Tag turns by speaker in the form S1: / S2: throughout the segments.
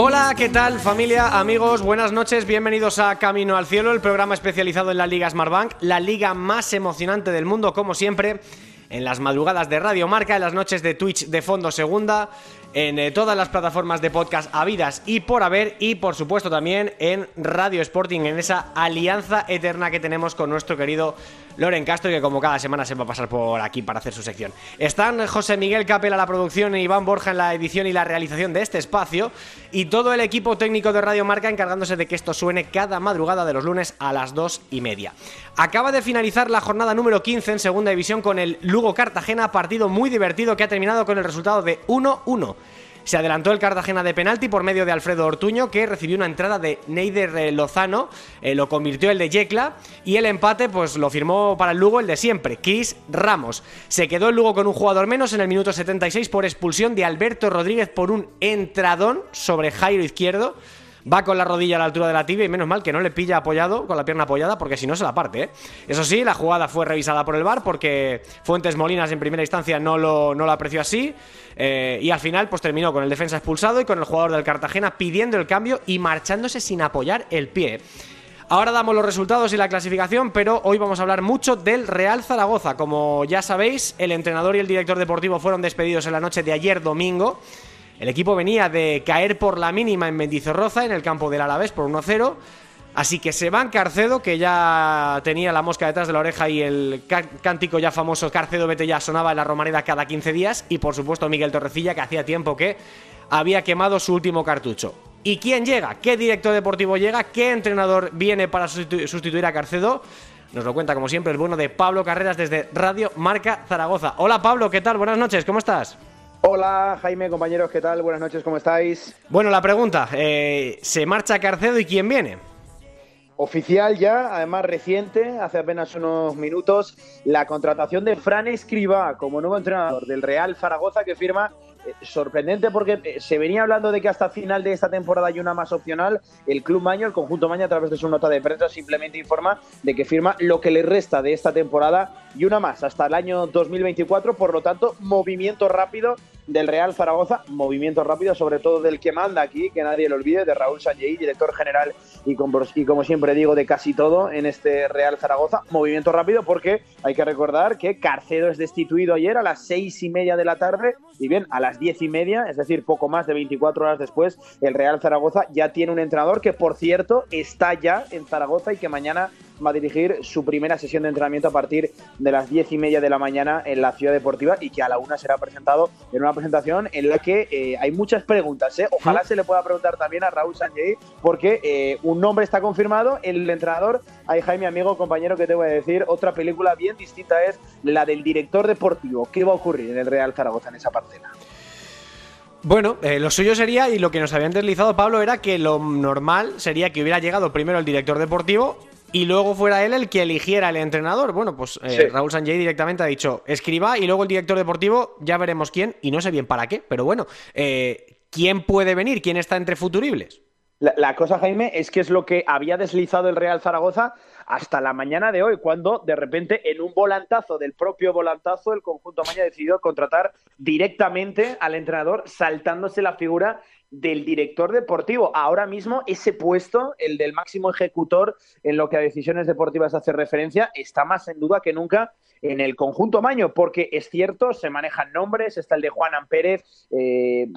S1: Hola, ¿qué tal familia, amigos? Buenas noches, bienvenidos a Camino al Cielo, el programa especializado en la Liga Smartbank, la liga más emocionante del mundo, como siempre, en las madrugadas de Radio Marca, en las noches de Twitch de Fondo Segunda, en eh, todas las plataformas de podcast habidas y por haber, y por supuesto también en Radio Sporting, en esa alianza eterna que tenemos con nuestro querido Loren Castro, que como cada semana se va a pasar por aquí para hacer su sección. Están José Miguel Capel a la producción e Iván Borja en la edición y la realización de este espacio, y todo el equipo técnico de Radio Marca encargándose de que esto suene cada madrugada de los lunes a las dos y media. Acaba de finalizar la jornada número 15 en segunda división con el Lugo Cartagena, partido muy divertido que ha terminado con el resultado de 1-1. Se adelantó el Cartagena de penalti por medio de Alfredo Ortuño, que recibió una entrada de Neider eh, Lozano, eh, lo convirtió el de Yecla, y el empate pues lo firmó para el Lugo el de siempre, Chris Ramos. Se quedó el Lugo con un jugador menos en el minuto 76 por expulsión de Alberto Rodríguez por un entradón sobre Jairo Izquierdo. Va con la rodilla a la altura de la tibia y menos mal que no le pilla apoyado, con la pierna apoyada, porque si no se la parte. ¿eh? Eso sí, la jugada fue revisada por el VAR porque Fuentes Molinas en primera instancia no lo, no apreció así. eh, y al final pues terminó con el defensa expulsado y con el jugador del Cartagena pidiendo el cambio y marchándose sin apoyar el pie. Ahora damos los resultados y la clasificación, pero hoy vamos a hablar mucho del Real Zaragoza. Como ya sabéis, el entrenador y el director deportivo fueron despedidos en la noche de ayer domingo. El equipo venía de caer por la mínima en Mendizorroza, en el campo del Alavés, por 1-0. Así que se van Carcedo, que ya tenía la mosca detrás de la oreja y el cá- cántico ya famoso Carcedo vete ya sonaba en la Romareda cada 15 días. Y por supuesto Miguel Torrecilla, que hacía tiempo que había quemado su último cartucho. ¿Y quién llega? ¿Qué director deportivo llega? ¿Qué entrenador viene para sustitu- sustituir a Carcedo? Nos lo cuenta como siempre el bueno de Pablo Carreras desde Radio Marca Zaragoza. Hola Pablo, ¿qué tal? Buenas noches, ¿cómo estás?
S2: Hola Jaime, compañeros, ¿qué tal? Buenas noches, ¿cómo estáis?
S1: Bueno, la pregunta, eh, ¿se marcha Carcedo y quién viene?
S2: Oficial ya, además reciente, hace apenas unos minutos, la contratación de Fran Escribá como nuevo entrenador del Real Zaragoza que firma sorprendente porque eh, se venía hablando de que hasta final de esta temporada hay una más opcional. El Club Maño, el conjunto Maño, a través de su nota de prensa, simplemente informa de que firma lo que le resta de esta temporada y una más hasta el año 2024. Por lo tanto, movimiento rápido del Real Zaragoza, movimiento rápido, sobre todo del que manda aquí, que nadie lo olvide, de Raúl Sanjei, director general y, con- y como siempre digo, de casi todo en este Real Zaragoza. Movimiento rápido porque hay que recordar que Carcedo es destituido ayer a las seis y media de la tarde y bien, a las diez y media, es decir, poco más de 24 horas después, el Real Zaragoza ya tiene un entrenador que, por cierto, está ya en Zaragoza y que mañana va a dirigir su primera sesión de entrenamiento a partir de las diez y media de la mañana en la ciudad deportiva y que a la una será presentado en una presentación en la que eh, hay muchas preguntas. ¿eh? Ojalá se le pueda preguntar también a Raúl Sanjei porque eh, un nombre está confirmado, el entrenador, ay Jaime, amigo, compañero, que te voy a decir, otra película bien distinta es la del director deportivo. ¿Qué va a ocurrir en el Real Zaragoza en esa parcela?
S1: Bueno, eh, lo suyo sería, y lo que nos habían deslizado Pablo, era que lo normal sería que hubiera llegado primero el director deportivo y luego fuera él el que eligiera el entrenador. Bueno, pues eh,
S2: Sí.
S1: Raúl Sanjay directamente ha dicho, escriba y luego el director deportivo, ya veremos quién, y no sé bien para qué, pero bueno, eh, ¿quién puede venir? ¿Quién está entre futuribles?
S2: La, la cosa, Jaime, es que es lo que había deslizado el Real Zaragoza hasta la mañana de hoy, cuando de repente en un volantazo del propio volantazo el conjunto Maña decidió contratar directamente al entrenador saltándose la figura del director deportivo. Ahora mismo ese puesto, el del máximo ejecutor en lo que a decisiones deportivas hace referencia, está más en duda que nunca en el conjunto Maño, porque es cierto, se manejan nombres, está el de Juan Pérez, eh,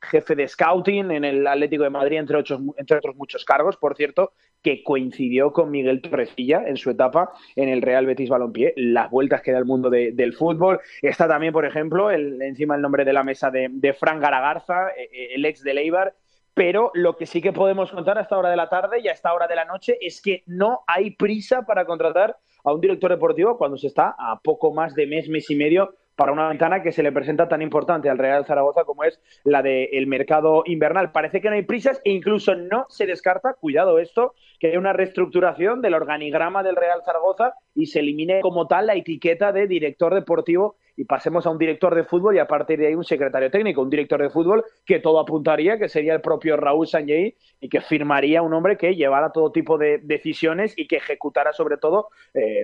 S2: jefe de scouting en el Atlético de Madrid, entre, entre otros muchos cargos, por cierto, que coincidió con Miguel Torrecilla en su etapa en el Real Betis Balompié, las vueltas que da el mundo de- del fútbol. Está también, por ejemplo, el, encima el nombre de la mesa de, de Fran Garagarza, eh, el ex de Leibar, pero lo que sí que podemos contar a esta hora de la tarde y a esta hora de la noche es que no hay prisa para contratar a un director deportivo cuando se está a poco más de mes, mes y medio para una ventana que se le presenta tan importante al Real Zaragoza como es la del mercado invernal. Parece que no hay prisas e incluso no se descarta, cuidado esto, que haya una reestructuración del organigrama del Real Zaragoza y se elimine como tal la etiqueta de director deportivo y pasemos a un director de fútbol y a partir de ahí un secretario técnico, un director de fútbol que todo apuntaría que sería el propio Raúl Sanjay y que firmaría un hombre que llevara todo tipo de decisiones y que ejecutara sobre todo eh,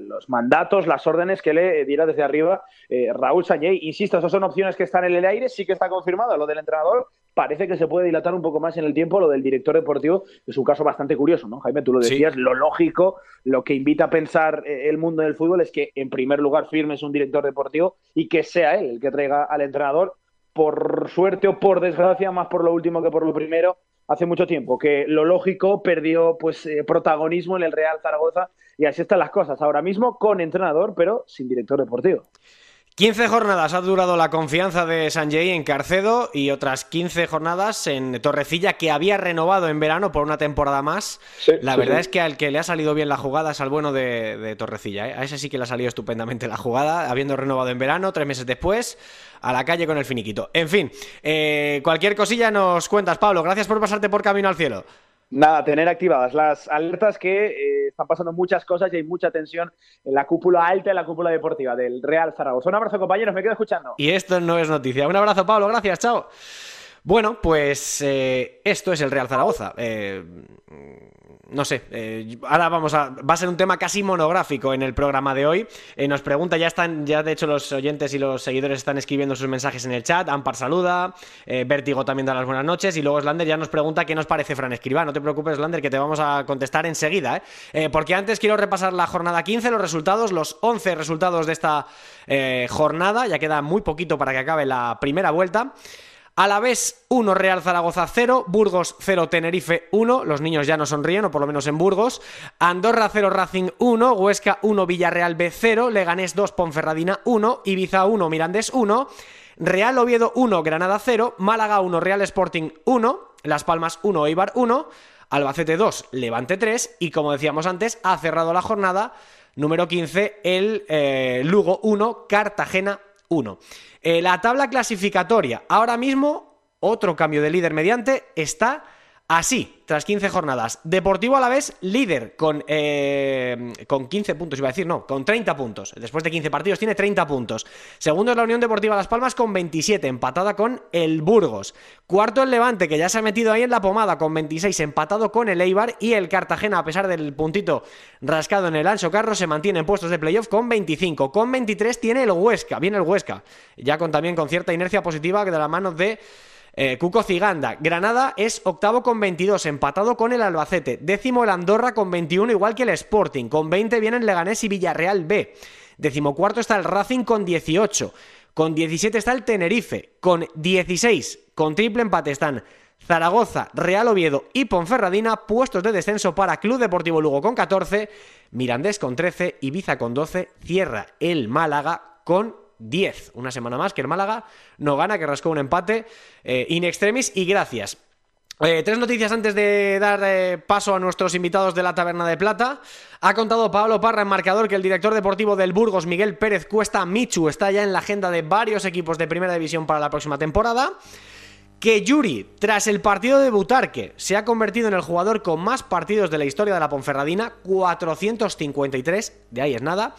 S2: los mandatos, las órdenes que le diera desde arriba eh, Raúl Sanjay. Insisto, esas son opciones que están en el aire, sí que está confirmado lo del entrenador, parece que se puede dilatar un poco más en el tiempo lo del director deportivo, es un caso bastante curioso, ¿no? Jaime, tú lo decías, lo lógico, lo que invita a pensar eh, el mundo del fútbol es que en primer lugar firmes un director deportivo y que sea él el que traiga al entrenador, por suerte o por desgracia, más por lo último que por lo primero, hace mucho tiempo que lo lógico perdió pues eh, protagonismo en el Real Zaragoza y así están las cosas ahora mismo con entrenador pero sin director deportivo.
S1: 15 jornadas ha durado la confianza de Sanjay en Carcedo y otras 15 jornadas en Torrecilla que había renovado en verano por una temporada más. la verdad es que al que le ha salido bien la jugada es al bueno de, Torrecilla. ¿eh? A ese sí que le ha salido estupendamente la jugada, habiendo renovado en verano, tres meses después, a la calle con el finiquito. En fin, eh, cualquier cosilla nos cuentas, Pablo. Gracias por pasarte por Camino al Cielo.
S2: Nada, tener activadas las alertas que eh, están pasando muchas cosas y hay mucha tensión en la cúpula alta, en la cúpula deportiva del Real Zaragoza. Un abrazo, compañeros, me quedo escuchando.
S1: Y esto no es noticia. Un abrazo, Pablo, gracias, chao. Bueno, pues eh, esto es el Real Zaragoza. Eh, no sé, eh, ahora vamos a. Va a ser un tema casi monográfico en el programa de hoy. Eh, nos pregunta, ya están, ya de hecho los oyentes y los seguidores están escribiendo sus mensajes en el chat. Ampar saluda, Vértigo también da las buenas noches. Y luego Slander ya nos pregunta qué nos parece Fran Escribá. No te preocupes, Slander, que te vamos a contestar enseguida. porque antes quiero repasar la jornada 15, los resultados, los 11 resultados de esta jornada. Ya queda muy poquito para que acabe la primera vuelta. A la vez 1 Real Zaragoza 0, Burgos 0 Tenerife 1, los niños ya no sonríen, o por lo menos en Burgos. Andorra 0 Racing 1, Huesca 1 Villarreal B 0, Leganés 2 Ponferradina 1, Ibiza 1 Mirandés 1, Real Oviedo 1 Granada 0, Málaga 1 Real Sporting 1, Las Palmas 1 Eibar 1, Albacete 2 Levante 3 y como decíamos antes ha cerrado la jornada número 15 el eh, Lugo 1 Cartagena 1. Eh, la tabla clasificatoria, ahora mismo, otro cambio de líder mediante, está Así, tras 15 jornadas, Deportivo a la vez líder con, eh, con 15 puntos, iba a decir, no, con 30 puntos. Después de 15 partidos tiene 30 puntos. Segundo es la Unión Deportiva Las Palmas con 27, empatada con el Burgos. Cuarto el Levante, que ya se ha metido ahí en la pomada con 26, empatado con el Eibar. Y el Cartagena, a pesar del puntito rascado en el Ancho Carro, se mantiene en puestos de playoff con 25. Con 23 tiene el Huesca, viene el Huesca, ya con también con cierta inercia positiva de la mano de... Eh, Cuco Ciganda. Granada es octavo con 22, empatado con el Albacete. Décimo el Andorra con 21, igual que el Sporting. Con 20 vienen Leganés y Villarreal B. Decimocuarto está el Racing con 18. Con 17 está el Tenerife. Con 16, con triple empate están Zaragoza, Real Oviedo y Ponferradina, puestos de descenso para Club Deportivo Lugo con 14, Mirandés con 13, Ibiza con 12, cierra el Málaga con 10. Una semana más que el Málaga no gana, que rascó un empate eh, in extremis y gracias. Eh, tres noticias antes de dar eh, paso a nuestros invitados de la Taberna de Plata. Ha contado Pablo Parra en marcador que el director deportivo del Burgos, Miguel Pérez Cuesta Michu, está ya en la agenda de varios equipos de primera división para la próxima temporada. Que Yuri, tras el partido de Butarque, se ha convertido en el jugador con más partidos de la historia de la Ponferradina, 453, de ahí es nada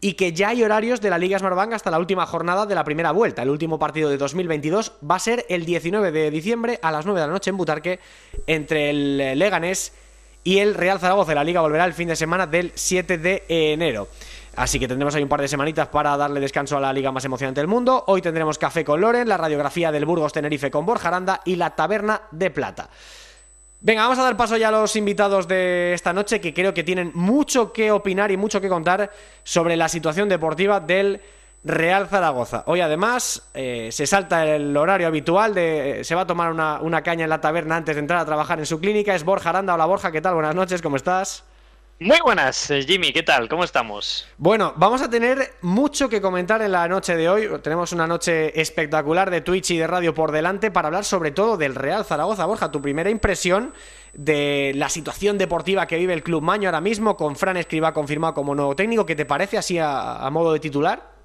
S1: y que ya hay horarios de la Liga Smartbank hasta la última jornada de la primera vuelta. El último partido de 2022 va a ser el 19 de diciembre a las 9 de la noche en Butarque entre el Leganés y el Real Zaragoza. La liga volverá el fin de semana del 7 de enero. Así que tendremos ahí un par de semanitas para darle descanso a la liga más emocionante del mundo. Hoy tendremos Café con Loren, la radiografía del Burgos Tenerife con Borja Aranda y la Taberna de Plata. Venga, vamos a dar paso ya a los invitados de esta noche que creo que tienen mucho que opinar y mucho que contar sobre la situación deportiva del Real Zaragoza. Hoy además eh, se salta el horario habitual de se va a tomar una, una, caña en la taberna antes de entrar a trabajar en su clínica. Es Borja Aranda. Hola Borja, ¿qué tal? Buenas noches, ¿cómo estás?
S3: Muy buenas, eh, Jimmy, ¿qué tal? ¿Cómo estamos?
S1: Bueno, vamos a tener mucho que comentar en la noche de hoy. Tenemos una noche espectacular de Twitch y de radio por delante para hablar sobre todo del Real Zaragoza. Borja, tu primera impresión de la situación deportiva que vive el Club Maño ahora mismo, con Fran Escriba confirmado como nuevo técnico. ¿Qué te parece así a, modo de titular?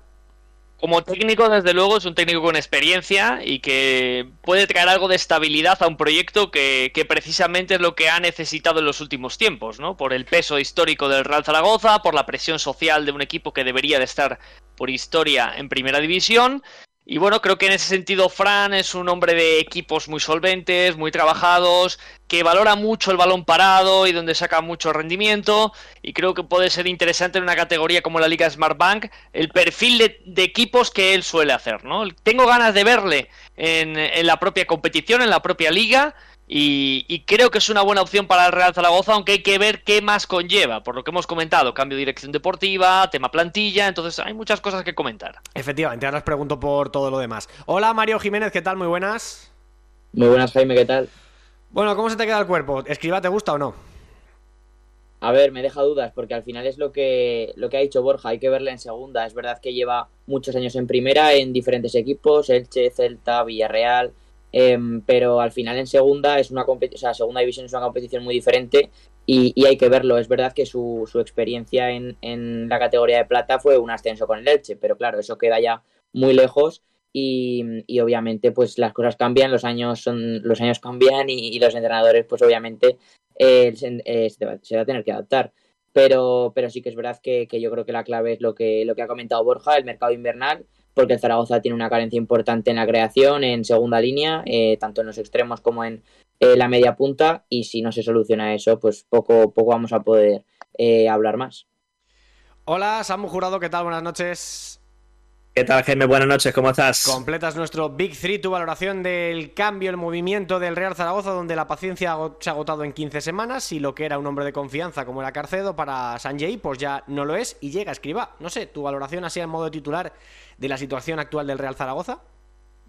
S3: Como técnico, desde luego, es un técnico con experiencia y que puede traer algo de estabilidad a un proyecto que, precisamente es lo que ha necesitado en los últimos tiempos, ¿no? Por el peso histórico del Real Zaragoza, por la presión social de un equipo que debería de estar por historia en primera división y bueno, creo que en ese sentido Fran es un hombre de equipos muy solventes, muy trabajados, que valora mucho el balón parado y donde saca mucho rendimiento. Y creo que puede ser interesante en una categoría como la Liga Smart Bank el perfil de, equipos que él suele hacer. ¿no? Tengo ganas de verle en, en la propia competición, en la propia liga y, creo que es una buena opción para el Real Zaragoza, aunque hay que ver qué más conlleva, por lo que hemos comentado, cambio de dirección deportiva, tema plantilla, entonces hay muchas cosas que comentar.
S1: Efectivamente, ahora os pregunto por todo lo demás. Hola Mario Jiménez, ¿qué tal? Muy buenas.
S4: Muy buenas Jaime, ¿qué tal?
S1: Bueno, ¿cómo se te queda el cuerpo? ¿Escriba te gusta o no?
S4: A ver, me deja dudas, porque al final es lo que, lo que ha dicho Borja, hay que verla en segunda. Es verdad que lleva muchos años en primera, en diferentes equipos, Elche, Celta, Villarreal, Em, pero al final en segunda es una o sea, segunda división es una competición muy diferente y, hay que verlo. Es verdad que su, su experiencia en, en, la categoría de plata fue un ascenso con el Elche, pero claro, eso queda ya muy lejos y, y obviamente pues las cosas cambian, los años son los años cambian y, los entrenadores pues obviamente eh, eh, se, va, a tener que adaptar. Pero, pero sí que es verdad que, que yo creo que la clave es lo que, lo que ha comentado Borja, el mercado invernal porque el Zaragoza tiene una carencia importante en la creación, en segunda línea, eh, tanto en los extremos como en eh, la media punta, y si no se soluciona eso, pues poco, poco vamos a poder eh, hablar más.
S1: Hola, Samu Jurado, ¿qué tal? Buenas noches.
S5: ¿Qué tal, Jaime? Buenas noches, ¿cómo estás?
S1: Completas nuestro Big Three, tu valoración del cambio, el movimiento del Real Zaragoza, donde la paciencia se ha agotado en 15 semanas y lo que era un hombre de confianza como era Carcedo para Sanjay, pues ya no lo es y llega a escriba. No sé, tu valoración así en modo titular de la situación actual del Real Zaragoza.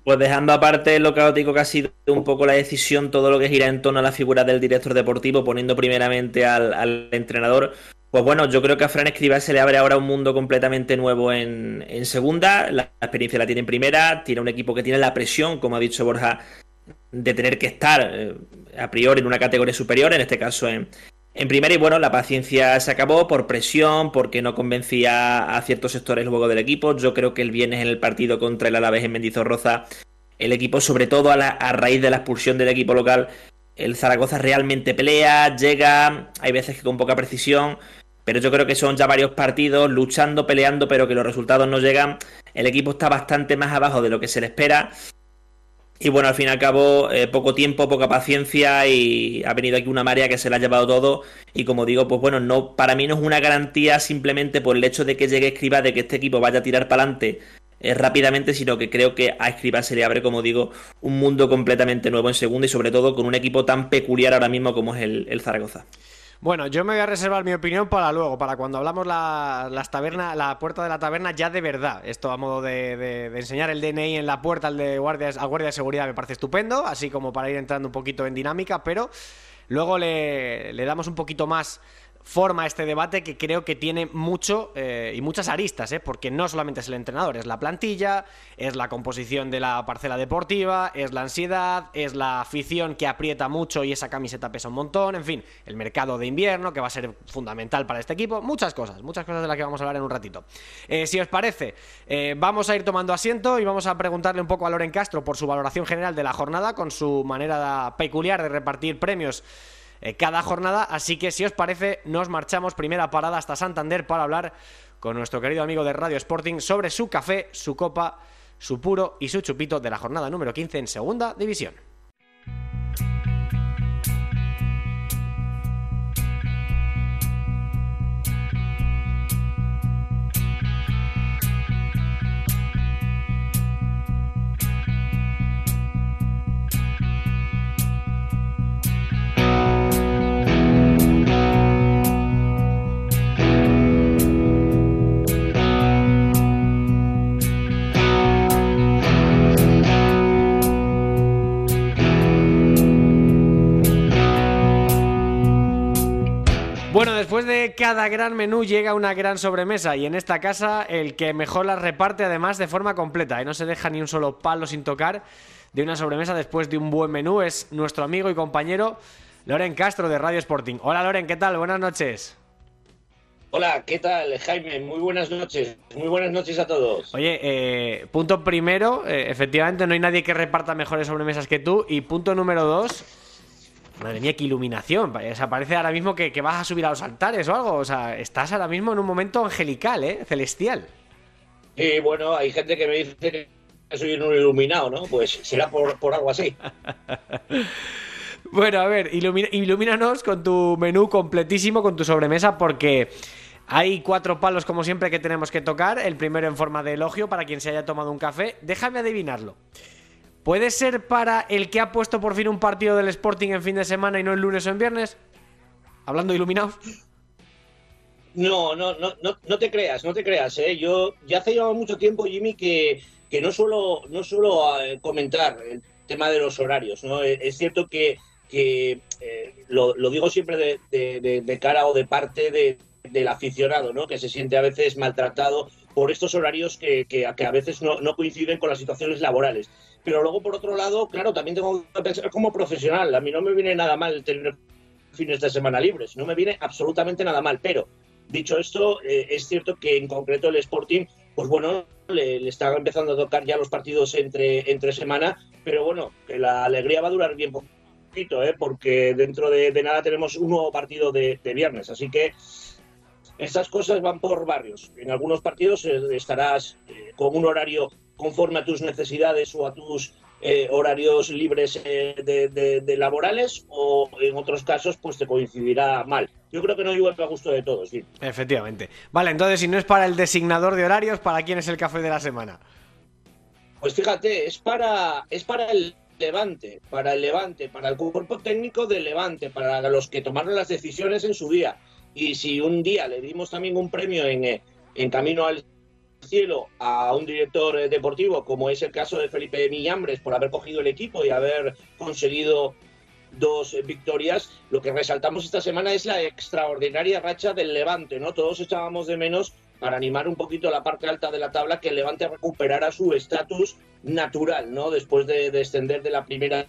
S5: Pues dejando aparte lo caótico que ha sido un poco la decisión, todo lo que gira en torno a la figura del director deportivo, poniendo primeramente al entrenador, pues bueno, yo creo que a Fran Escribá se le abre ahora un mundo completamente nuevo en, segunda. La experiencia la tiene en primera. Tiene un equipo que tiene la presión, como ha dicho Borja, de tener que estar eh, a priori en una categoría superior, en este caso en, en primera. Y bueno, la paciencia se acabó por presión, porque no convencía a ciertos sectores luego del equipo. Yo creo que el viernes en el partido contra el Alavés en Mendizorroza, el equipo, sobre todo a raíz de la expulsión del equipo local, el Zaragoza realmente pelea, llega, hay veces que con poca precisión pero yo creo que son ya varios partidos luchando, peleando, pero que los resultados no llegan. El equipo está bastante más abajo de lo que se le espera. Y bueno, al fin y al cabo, eh, poco tiempo, poca paciencia y ha venido aquí una marea que se le ha llevado todo. Y como digo, pues bueno, no, para mí no es una garantía simplemente por el hecho de que llegue Escriba, de que este equipo vaya a tirar para adelante eh, rápidamente, sino que creo que a Escriba se le abre, como digo, un mundo completamente nuevo en segunda y sobre todo con un equipo tan peculiar ahora mismo como es el Zaragoza.
S1: Bueno, yo me voy a reservar mi opinión para luego, para cuando hablamos la, las tabernas, la puerta de la taberna ya de verdad. Esto a modo de, enseñar el DNI en la puerta al de guardias, guardia de seguridad me parece estupendo, así como para ir entrando un poquito en dinámica, pero luego le, le damos un poquito más forma este debate que creo que tiene mucho eh, y muchas aristas, ¿eh? porque no solamente es el entrenador, es la plantilla, es la composición de la parcela deportiva, es la ansiedad, es la afición que aprieta mucho y esa camiseta pesa un montón, en fin, el mercado de invierno que va a ser fundamental para este equipo, muchas cosas, muchas cosas de las que vamos a hablar en un ratito. Eh, si os parece, eh, vamos a ir tomando asiento y vamos a preguntarle un poco a Loren Castro por su valoración general de la jornada, con su manera peculiar de repartir premios eh, cada jornada. Así que si os parece, nos marchamos primera parada hasta Santander para hablar con nuestro querido amigo de Radio Sporting sobre su café, su copa, su puro y su chupito de la jornada número 15 en segunda división. Después de cada gran menú llega una gran sobremesa y en esta casa el que mejor la reparte además de forma completa y no se deja ni un solo palo sin tocar de una sobremesa después de un buen menú es nuestro amigo y compañero Loren Castro de Radio Sporting. Hola Loren, ¿qué tal? Buenas noches.
S6: Hola, ¿qué tal, Jaime? Muy buenas noches. Muy buenas noches a todos.
S1: Oye, eh, punto primero, eh, efectivamente no hay nadie que reparta mejores sobremesas que tú. Y punto número dos, madre mía, qué iluminación. O sea, parece ahora mismo que, que vas a subir a los altares o algo. O sea, estás ahora mismo en un momento angelical, ¿eh? Celestial.
S6: Y bueno, hay gente que me dice que soy un iluminado, ¿no? Pues será por, por algo así.
S1: Bueno, a ver, ilumina- ilumínanos con tu menú completísimo, con tu sobremesa, porque hay cuatro palos, como siempre, que tenemos que tocar. El primero en forma de elogio para quien se haya tomado un café. Déjame adivinarlo. ¿Puede ser para el que ha puesto por fin un partido del Sporting en fin de semana y no el lunes o en viernes? Hablando iluminados.
S6: No, no, no, no, no te creas, no te creas, ¿eh? Yo ya hace mucho tiempo, Jimmy, que, que no suelo, no suelo eh, comentar el tema de los horarios, ¿no? Eh, Es cierto que, que eh, lo, digo siempre de, cara o de parte de- del aficionado, ¿no? Que se siente a veces maltratado por estos horarios que, que, a veces no coinciden con las situaciones laborales. Pero luego, por otro lado, claro, también tengo que pensar como profesional. A mí no me viene nada mal tener fines de semana libres, no me viene absolutamente nada mal, pero Dicho esto, eh, es cierto que en concreto el Sporting, pues bueno, le, le está empezando a tocar ya los partidos entre, entre semana, pero bueno, que la alegría va a durar bien poquito, ¿eh? porque dentro de, nada tenemos un nuevo partido de, de viernes, así que estas cosas van por barrios. En algunos partidos eh, estarás eh, con un horario conforme a tus necesidades o a tus eh, horarios libres eh, de, de- de laborales o en otros casos pues te coincidirá mal. Yo creo que no llueve a gusto de todos. sí.
S1: Efectivamente. Vale, entonces si no es para el designador de horarios, ¿para quién es el café de la semana?
S6: Pues fíjate, es para, es para el Levante, para el Levante, para el cuerpo técnico del Levante, para los que tomaron las decisiones en su día. Y si un día le dimos también un premio en, eh, en Camino al Cielo a un director deportivo, como es el caso de Felipe Millambres, por haber cogido el equipo y haber conseguido dos victorias, lo que resaltamos esta semana es la extraordinaria racha del Levante, ¿no? Todos echábamos de menos para animar un poquito la parte alta de la tabla que el Levante recuperara su estatus natural, ¿no? Después de descender de la primera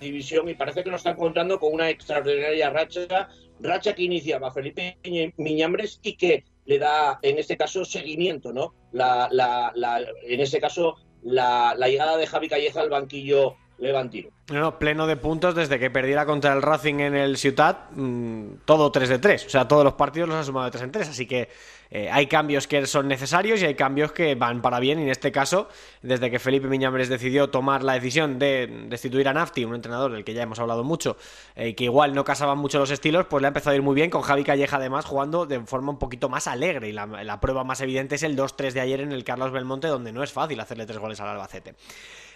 S6: división y parece que nos está encontrando con una extraordinaria racha, racha que iniciaba Felipe Miñambres y que le da, en este caso, seguimiento, ¿no? La, la, la- en este caso, la, llegada de Javi Calleja al banquillo levantino.
S1: No, no, pleno de puntos desde que perdiera contra el Racing en el Ciutat, mm, todo 3 de 3. O sea, todos los partidos los ha sumado de 3 en 3. Así que eh, hay cambios que son necesarios y hay cambios que van para bien. Y en este caso, desde que Felipe Miñambres decidió tomar la decisión de destituir a Nafti, un entrenador del que ya hemos hablado mucho, eh, y que igual no casaban mucho los estilos, pues le ha empezado a ir muy bien con Javi Calleja además jugando de forma un poquito más alegre. Y la, la prueba más evidente es el 2-3 de ayer en el Carlos Belmonte, donde no es fácil hacerle tres goles al Albacete.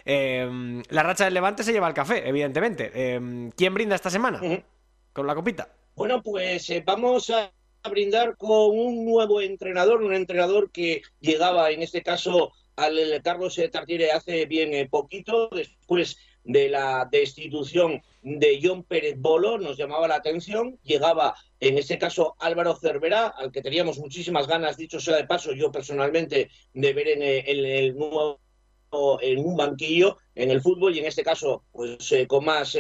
S1: Eh, la racha del Levante se lleva el café, evidentemente. Eh, ¿Quién brinda esta semana? Con la copita.
S6: Bueno, pues eh, vamos a brindar con un nuevo entrenador, un entrenador que llegaba en este caso al Carlos Tartiere hace bien eh, poquito, después de la destitución de John Pérez Bolo, nos llamaba la atención, llegaba en este caso Álvaro Cervera, al que teníamos muchísimas ganas, dicho sea de paso, yo personalmente, de ver en, eh, el nuevo en un banquillo en el fútbol y en este caso pues eh, con más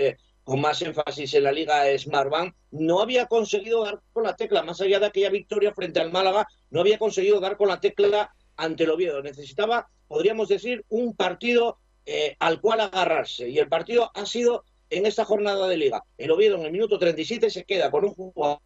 S6: con más énfasis en la liga Smartbank, no había conseguido dar con la tecla, más allá de aquella victoria frente al Málaga, no había conseguido dar con la tecla ante el Oviedo. Necesitaba, podríamos decir, un partido eh, al cual agarrarse. Y el partido ha sido en esta jornada de liga. El Oviedo en el minuto 37 se queda con un jugador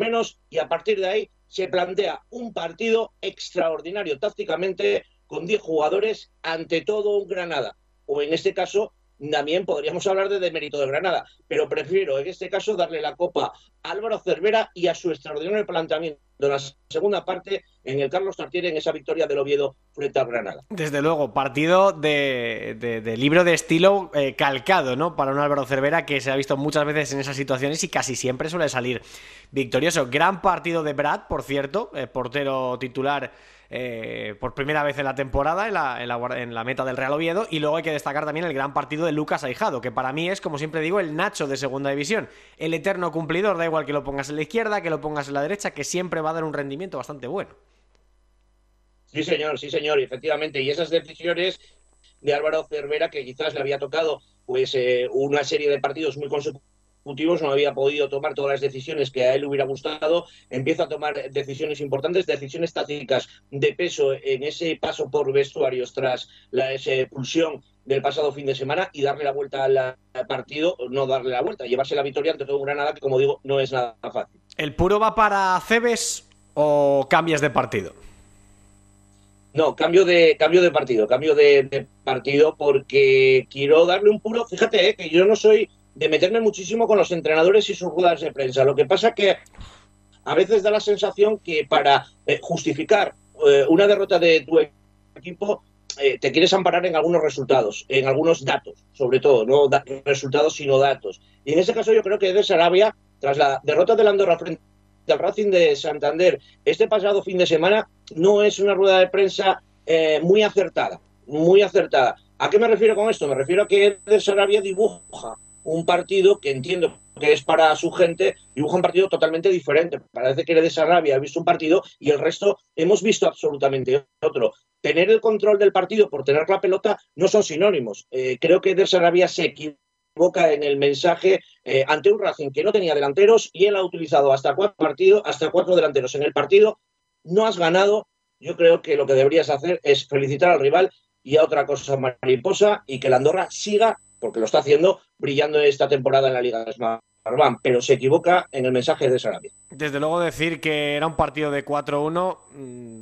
S6: menos y a partir de ahí se plantea un partido extraordinario tácticamente con 10 jugadores ante todo un Granada. O en este caso, también podríamos hablar de demérito de Granada, pero prefiero en este caso darle la copa a Álvaro Cervera y a su extraordinario planteamiento en la segunda parte en el Carlos Tartiere en esa victoria del Oviedo frente a Granada.
S1: Desde luego, partido de, de- de libro de estilo eh, calcado, ¿no? Para un Álvaro Cervera que se ha visto muchas veces en esas situaciones y casi siempre suele salir victorioso. Gran partido de Brad, por cierto, eh, portero titular eh, por primera vez en la temporada en la, en la meta del Real Oviedo. Y luego hay que destacar también el gran partido de Lucas Aijado, que para mí es, como siempre digo, el Nacho de segunda división. El eterno cumplidor, da igual que lo pongas en la izquierda, que lo pongas en la derecha, que siempre va a dar un rendimiento bastante bueno.
S6: Sí, señor, sí, señor, efectivamente. Y esas decisiones de Álvaro Cervera, que quizás le había tocado pues eh, una serie de partidos muy consecutivos consecutivos, no había podido tomar todas las decisiones que a él hubiera gustado, empieza a tomar decisiones importantes, decisiones tácticas de peso en ese paso por vestuarios tras la expulsión del pasado fin de semana y darle la vuelta al partido, no darle la vuelta, llevarse la victoria ante todo un Granada que, como digo, no es nada fácil.
S1: ¿El puro va para Cebes o cambias de partido?
S6: No, cambio de, cambio de partido, cambio de, partido porque quiero darle un puro. Fíjate, eh, que yo no soy de meterme muchísimo con los entrenadores y sus ruedas de prensa. Lo que pasa que a veces da la sensación que para eh, justificar eh, una derrota de tu equipo te quieres amparar en algunos resultados, en algunos datos, sobre todo, no resultados sino datos. Y en ese caso yo creo que de Sarabia, tras la derrota del Andorra frente del Racing de Santander este pasado fin de semana no es una rueda de prensa eh, muy acertada, muy acertada. ¿A qué me refiero con esto? Me refiero a que Eder Sarabia dibuja un partido que entiendo que es para su gente, dibuja un partido totalmente diferente. Parece que Eder Sarabia ha visto un partido y el resto hemos visto absolutamente otro. Tener el control del partido por tener la pelota no son sinónimos. Eh, creo que Eder Sarabia se boca en el mensaje eh, ante un Racing que no tenía delanteros y él ha utilizado hasta cuatro partidos, hasta cuatro delanteros en el partido. No has ganado. Yo creo que lo que deberías hacer es felicitar al rival y a otra cosa mariposa y que la Andorra siga, porque lo está haciendo, brillando esta temporada en la Liga de pero se equivoca en el mensaje de Sarabia.
S1: Desde luego decir que era un partido de 4-1 mm,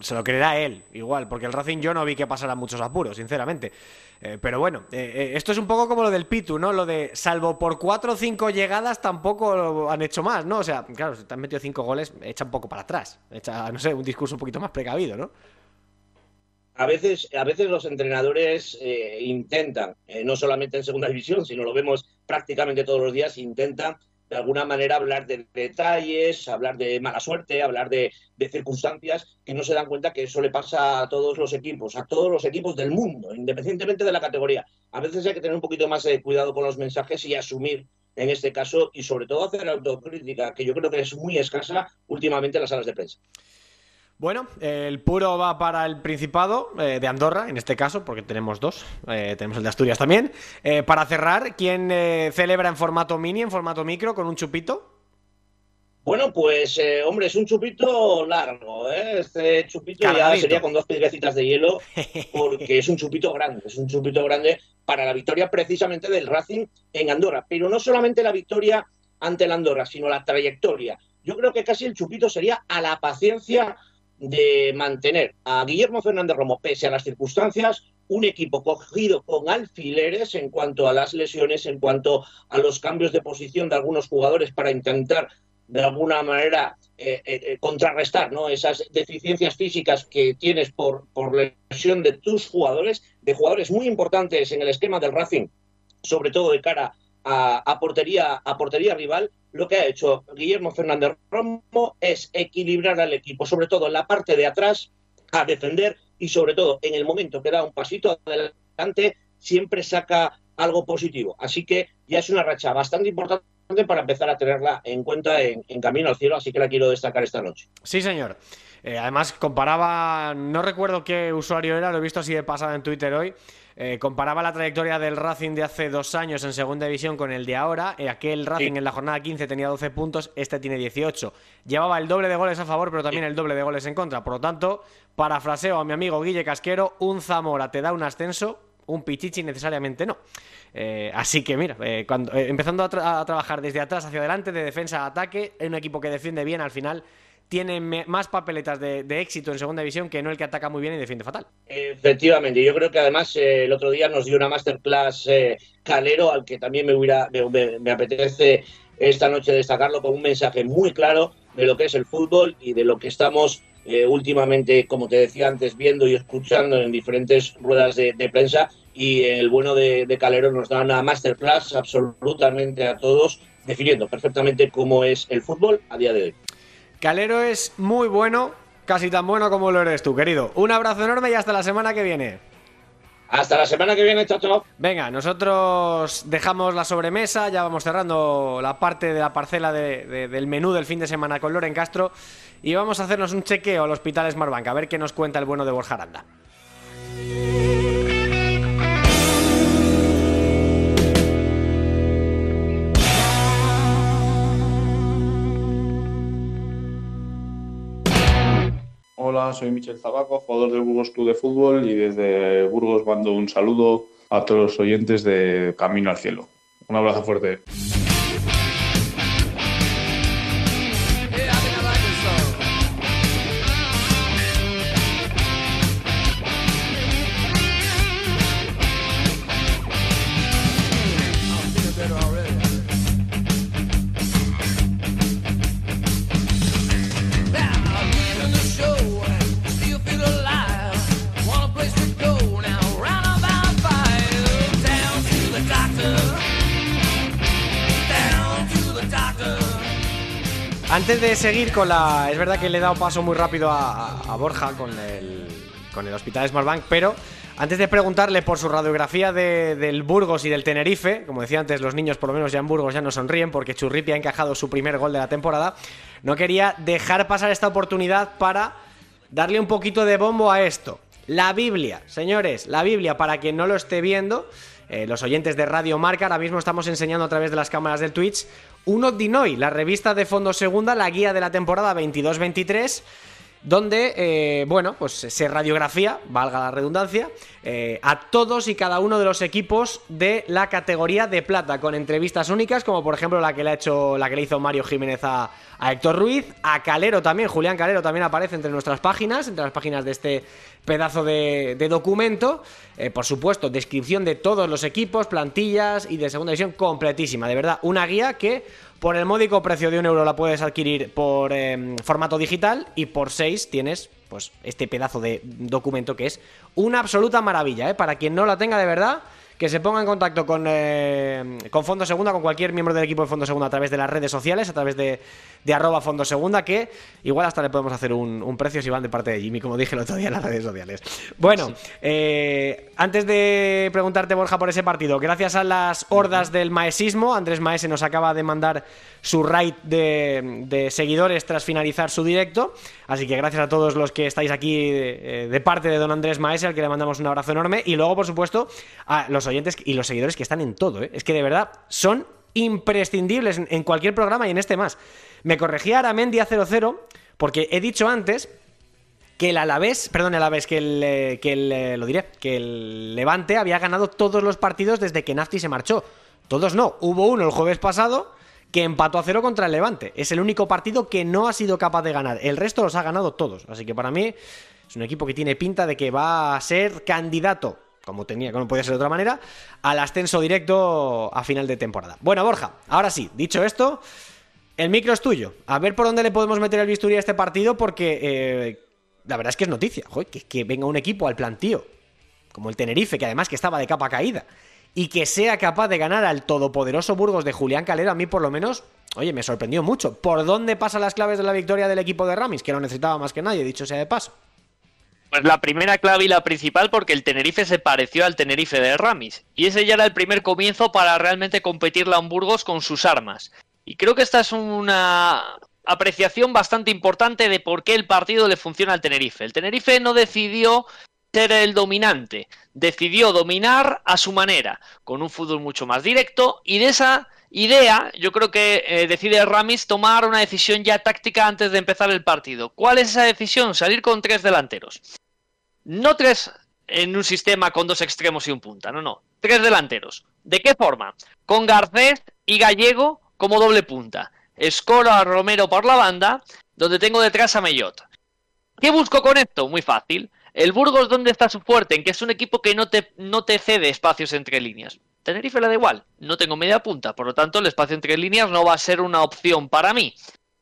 S1: se lo creerá él, igual, porque el Racing yo no vi que pasara muchos apuros, sinceramente. Eh, pero bueno, eh, eh, esto es un poco como lo del Pitu, ¿no? Lo de, salvo por 4 o 5 llegadas, tampoco han hecho más, ¿no? O sea, claro, si te han metido 5 goles, echa un poco para atrás. Echa, no sé, un discurso un poquito más precavido, ¿no?
S6: A veces, a veces los entrenadores eh, intentan, eh, no solamente en segunda división, sino lo vemos prácticamente todos los días, intentan de alguna manera hablar de detalles, hablar de mala suerte, hablar de, circunstancias que no se dan cuenta que eso le pasa a todos los equipos, a todos los equipos del mundo, independientemente de la categoría. A veces hay que tener un poquito más de cuidado con los mensajes y asumir en este caso y sobre todo hacer autocrítica, que yo creo que es muy escasa últimamente en las salas de prensa.
S1: Bueno, el puro va para el Principado eh, de Andorra, en este caso, porque tenemos dos. Eh, tenemos el de Asturias también. Eh, para cerrar, ¿quién celebra en formato mini, en formato micro, con un chupito?
S6: Bueno, pues, hombre, es un chupito largo, ¿eh? Este chupito ya sería con dos piedrecitas de hielo, porque es un chupito grande, es un chupito grande para la victoria precisamente del Racing en Andorra. Pero no solamente la victoria ante el Andorra, sino la trayectoria. Yo creo que casi el chupito sería a la paciencia de mantener a Guillermo Fernández Romo, pese a las circunstancias, un equipo cogido con alfileres en cuanto a las lesiones, en cuanto a los cambios de posición de algunos jugadores para intentar de alguna manera eh, eh, eh, contrarrestar ¿no? esas deficiencias físicas que tienes por, por lesión de tus jugadores, de jugadores muy importantes en el esquema del Racing, sobre todo de cara a, portería, a portería rival, lo que ha hecho Guillermo Fernández Romo es equilibrar al equipo, sobre todo en la parte de atrás, a defender y sobre todo en el momento que da un pasito adelante, siempre saca algo positivo. Así que ya es una racha bastante importante para empezar a tenerla en cuenta en, camino al cielo, así que la quiero destacar esta noche.
S1: Sí, señor. Eh, además, comparaba, no recuerdo qué usuario era, lo he visto así de pasada en Twitter hoy, eh, comparaba la trayectoria del Racing de hace dos años en segunda división con el de ahora. Eh, aquel Racing en la jornada 15 tenía 12 puntos, este tiene 18. Llevaba el doble de goles a favor, pero también el doble de goles en contra. Por lo tanto, parafraseo a mi amigo Guille Casquero, un Zamora te da un ascenso, un Pichichi necesariamente no. Eh, así que mira, cuando, empezando a, trabajar desde atrás hacia adelante, de defensa a ataque, en un equipo que defiende bien, al final tiene más papeletas de, éxito en segunda división que no el que ataca muy bien y defiende fatal.
S6: Efectivamente, yo creo que además eh, el otro día nos dio una masterclass eh, Calero al que también me, hubiera, me, apetece esta noche destacarlo con un mensaje muy claro de lo que es el fútbol y de lo que estamos eh, últimamente, como te decía antes, viendo y escuchando en diferentes ruedas de, prensa. Y el bueno de, de, Calero nos da una masterclass absolutamente a todos, definiendo perfectamente cómo es el fútbol a día de hoy.
S1: Calero es muy bueno, casi tan bueno como lo eres tú, querido. Un abrazo enorme y hasta la semana que viene.
S6: Hasta la semana que viene, chao,
S1: Venga, nosotros dejamos la sobremesa, ya vamos cerrando la parte de la parcela del menú del fin de semana con Loren Castro y vamos a hacernos un chequeo al Hospital Smartbank a ver qué nos cuenta el bueno de Borja Aranda.
S7: Hola, soy Michel Zabaco, jugador del Burgos Club de Fútbol y desde Burgos mando un saludo a todos los oyentes de Camino al Cielo. Un abrazo fuerte.
S1: De seguir con la. Es verdad que le he dado paso muy rápido a, Borja con el, con el Hospital Smartbank, pero antes de preguntarle por su radiografía de- del Burgos y del Tenerife, como decía antes, los niños por lo menos ya en Burgos ya no sonríen porque Churripi ha encajado su primer gol de la temporada, no quería dejar pasar esta oportunidad para darle un poquito de bombo a esto. La Biblia, señores, la Biblia, para quien no lo esté viendo, eh, los oyentes de Radio Marca, ahora mismo estamos enseñando a través de las cámaras del Twitch, Uno Dinoy, la revista de Fondo Segunda, la guía de la temporada 22-23 donde, eh, bueno, pues se radiografía, valga la redundancia, eh, a todos y cada uno de los equipos de la categoría de plata, con entrevistas únicas, como por ejemplo la que le ha hecho, la que le hizo Mario Jiménez a, Héctor Ruiz, a Calero también, Julián Calero también aparece entre nuestras páginas, entre las páginas de este pedazo de, documento. Eh, por supuesto, descripción de todos los equipos, plantillas y de segunda división completísima. De verdad, una guía que por el módico precio de un euro la puedes adquirir por eh, formato digital y por 6 tienes pues este pedazo de documento que es una absoluta maravilla. ¿eh? Para quien no la tenga de verdad, que se ponga en contacto con, eh, con Fondo Segunda, con cualquier miembro del equipo de Fondo Segunda a través de las redes sociales, a través de, de arroba Fondo Segunda, que igual hasta le podemos hacer un, un precio si van de parte de Jimmy, como dije el otro día en las redes sociales. Bueno, eh, antes de preguntarte, Borja, por ese partido, gracias a las hordas del maesismo, Andrés Maese nos acaba de mandar su raid de, de seguidores tras finalizar su directo, así que gracias a todos los que estáis aquí eh, de parte de don Andrés Maese, al que le mandamos un abrazo enorme, y luego, por supuesto, a los oyentes y los seguidores que están en todo, ¿eh? es que de verdad son imprescindibles en, en cualquier programa y en este más. Me corregía Aramendia 00 porque he dicho antes que el Alavés, perdón, el Alavés, que el, eh, que el, eh, lo diré, que el Levante había ganado todos los partidos desde que Nafti se marchó. Todos no, hubo uno el jueves pasado que empató a cero contra el Levante. Es el único partido que no ha sido capaz de ganar. El resto los ha ganado todos. Así que para mí es un equipo que tiene pinta de que va a ser candidato, como tenía, como no podía ser de otra manera, al ascenso directo a final de temporada. Bueno, Borja, ahora sí, dicho esto, el micro es tuyo. A ver por dónde le podemos meter el bisturí a este partido, porque eh, la verdad es que es noticia, joder, que, que venga un equipo al plantío, como el Tenerife, que además que estaba de capa caída, y que sea capaz de ganar al todopoderoso Burgos de Julián Calero, a mí por lo menos, oye, me sorprendió mucho. ¿Por dónde pasan las claves de la victoria del equipo de Ramis? Que lo necesitaba más que nadie, dicho sea de paso.
S3: Pues la primera clave y la principal porque el Tenerife se pareció al Tenerife de Ramis. Y ese ya era el primer comienzo para realmente competirle a un Burgos con sus armas. Y creo que esta es una apreciación bastante importante de por qué el partido le funciona al Tenerife. El Tenerife no decidió ser el dominante, decidió dominar a su manera, con un fútbol mucho más directo y de esa idea yo creo que eh, decide Ramis tomar una decisión ya táctica antes de empezar el partido. ¿Cuál es esa decisión? Salir con tres delanteros. No tres en un sistema con dos extremos y un punta, no, no. Tres delanteros. ¿De qué forma? Con Garcés y Gallego como doble punta. Escoro a Romero por la banda, donde tengo detrás a Mellot. ¿Qué busco con esto? Muy fácil. El Burgos, ¿dónde está su fuerte? En que es un equipo que no te, no te cede espacios entre líneas. Tenerife le da igual, no tengo media punta, por lo tanto el espacio entre líneas no va a ser una opción para mí,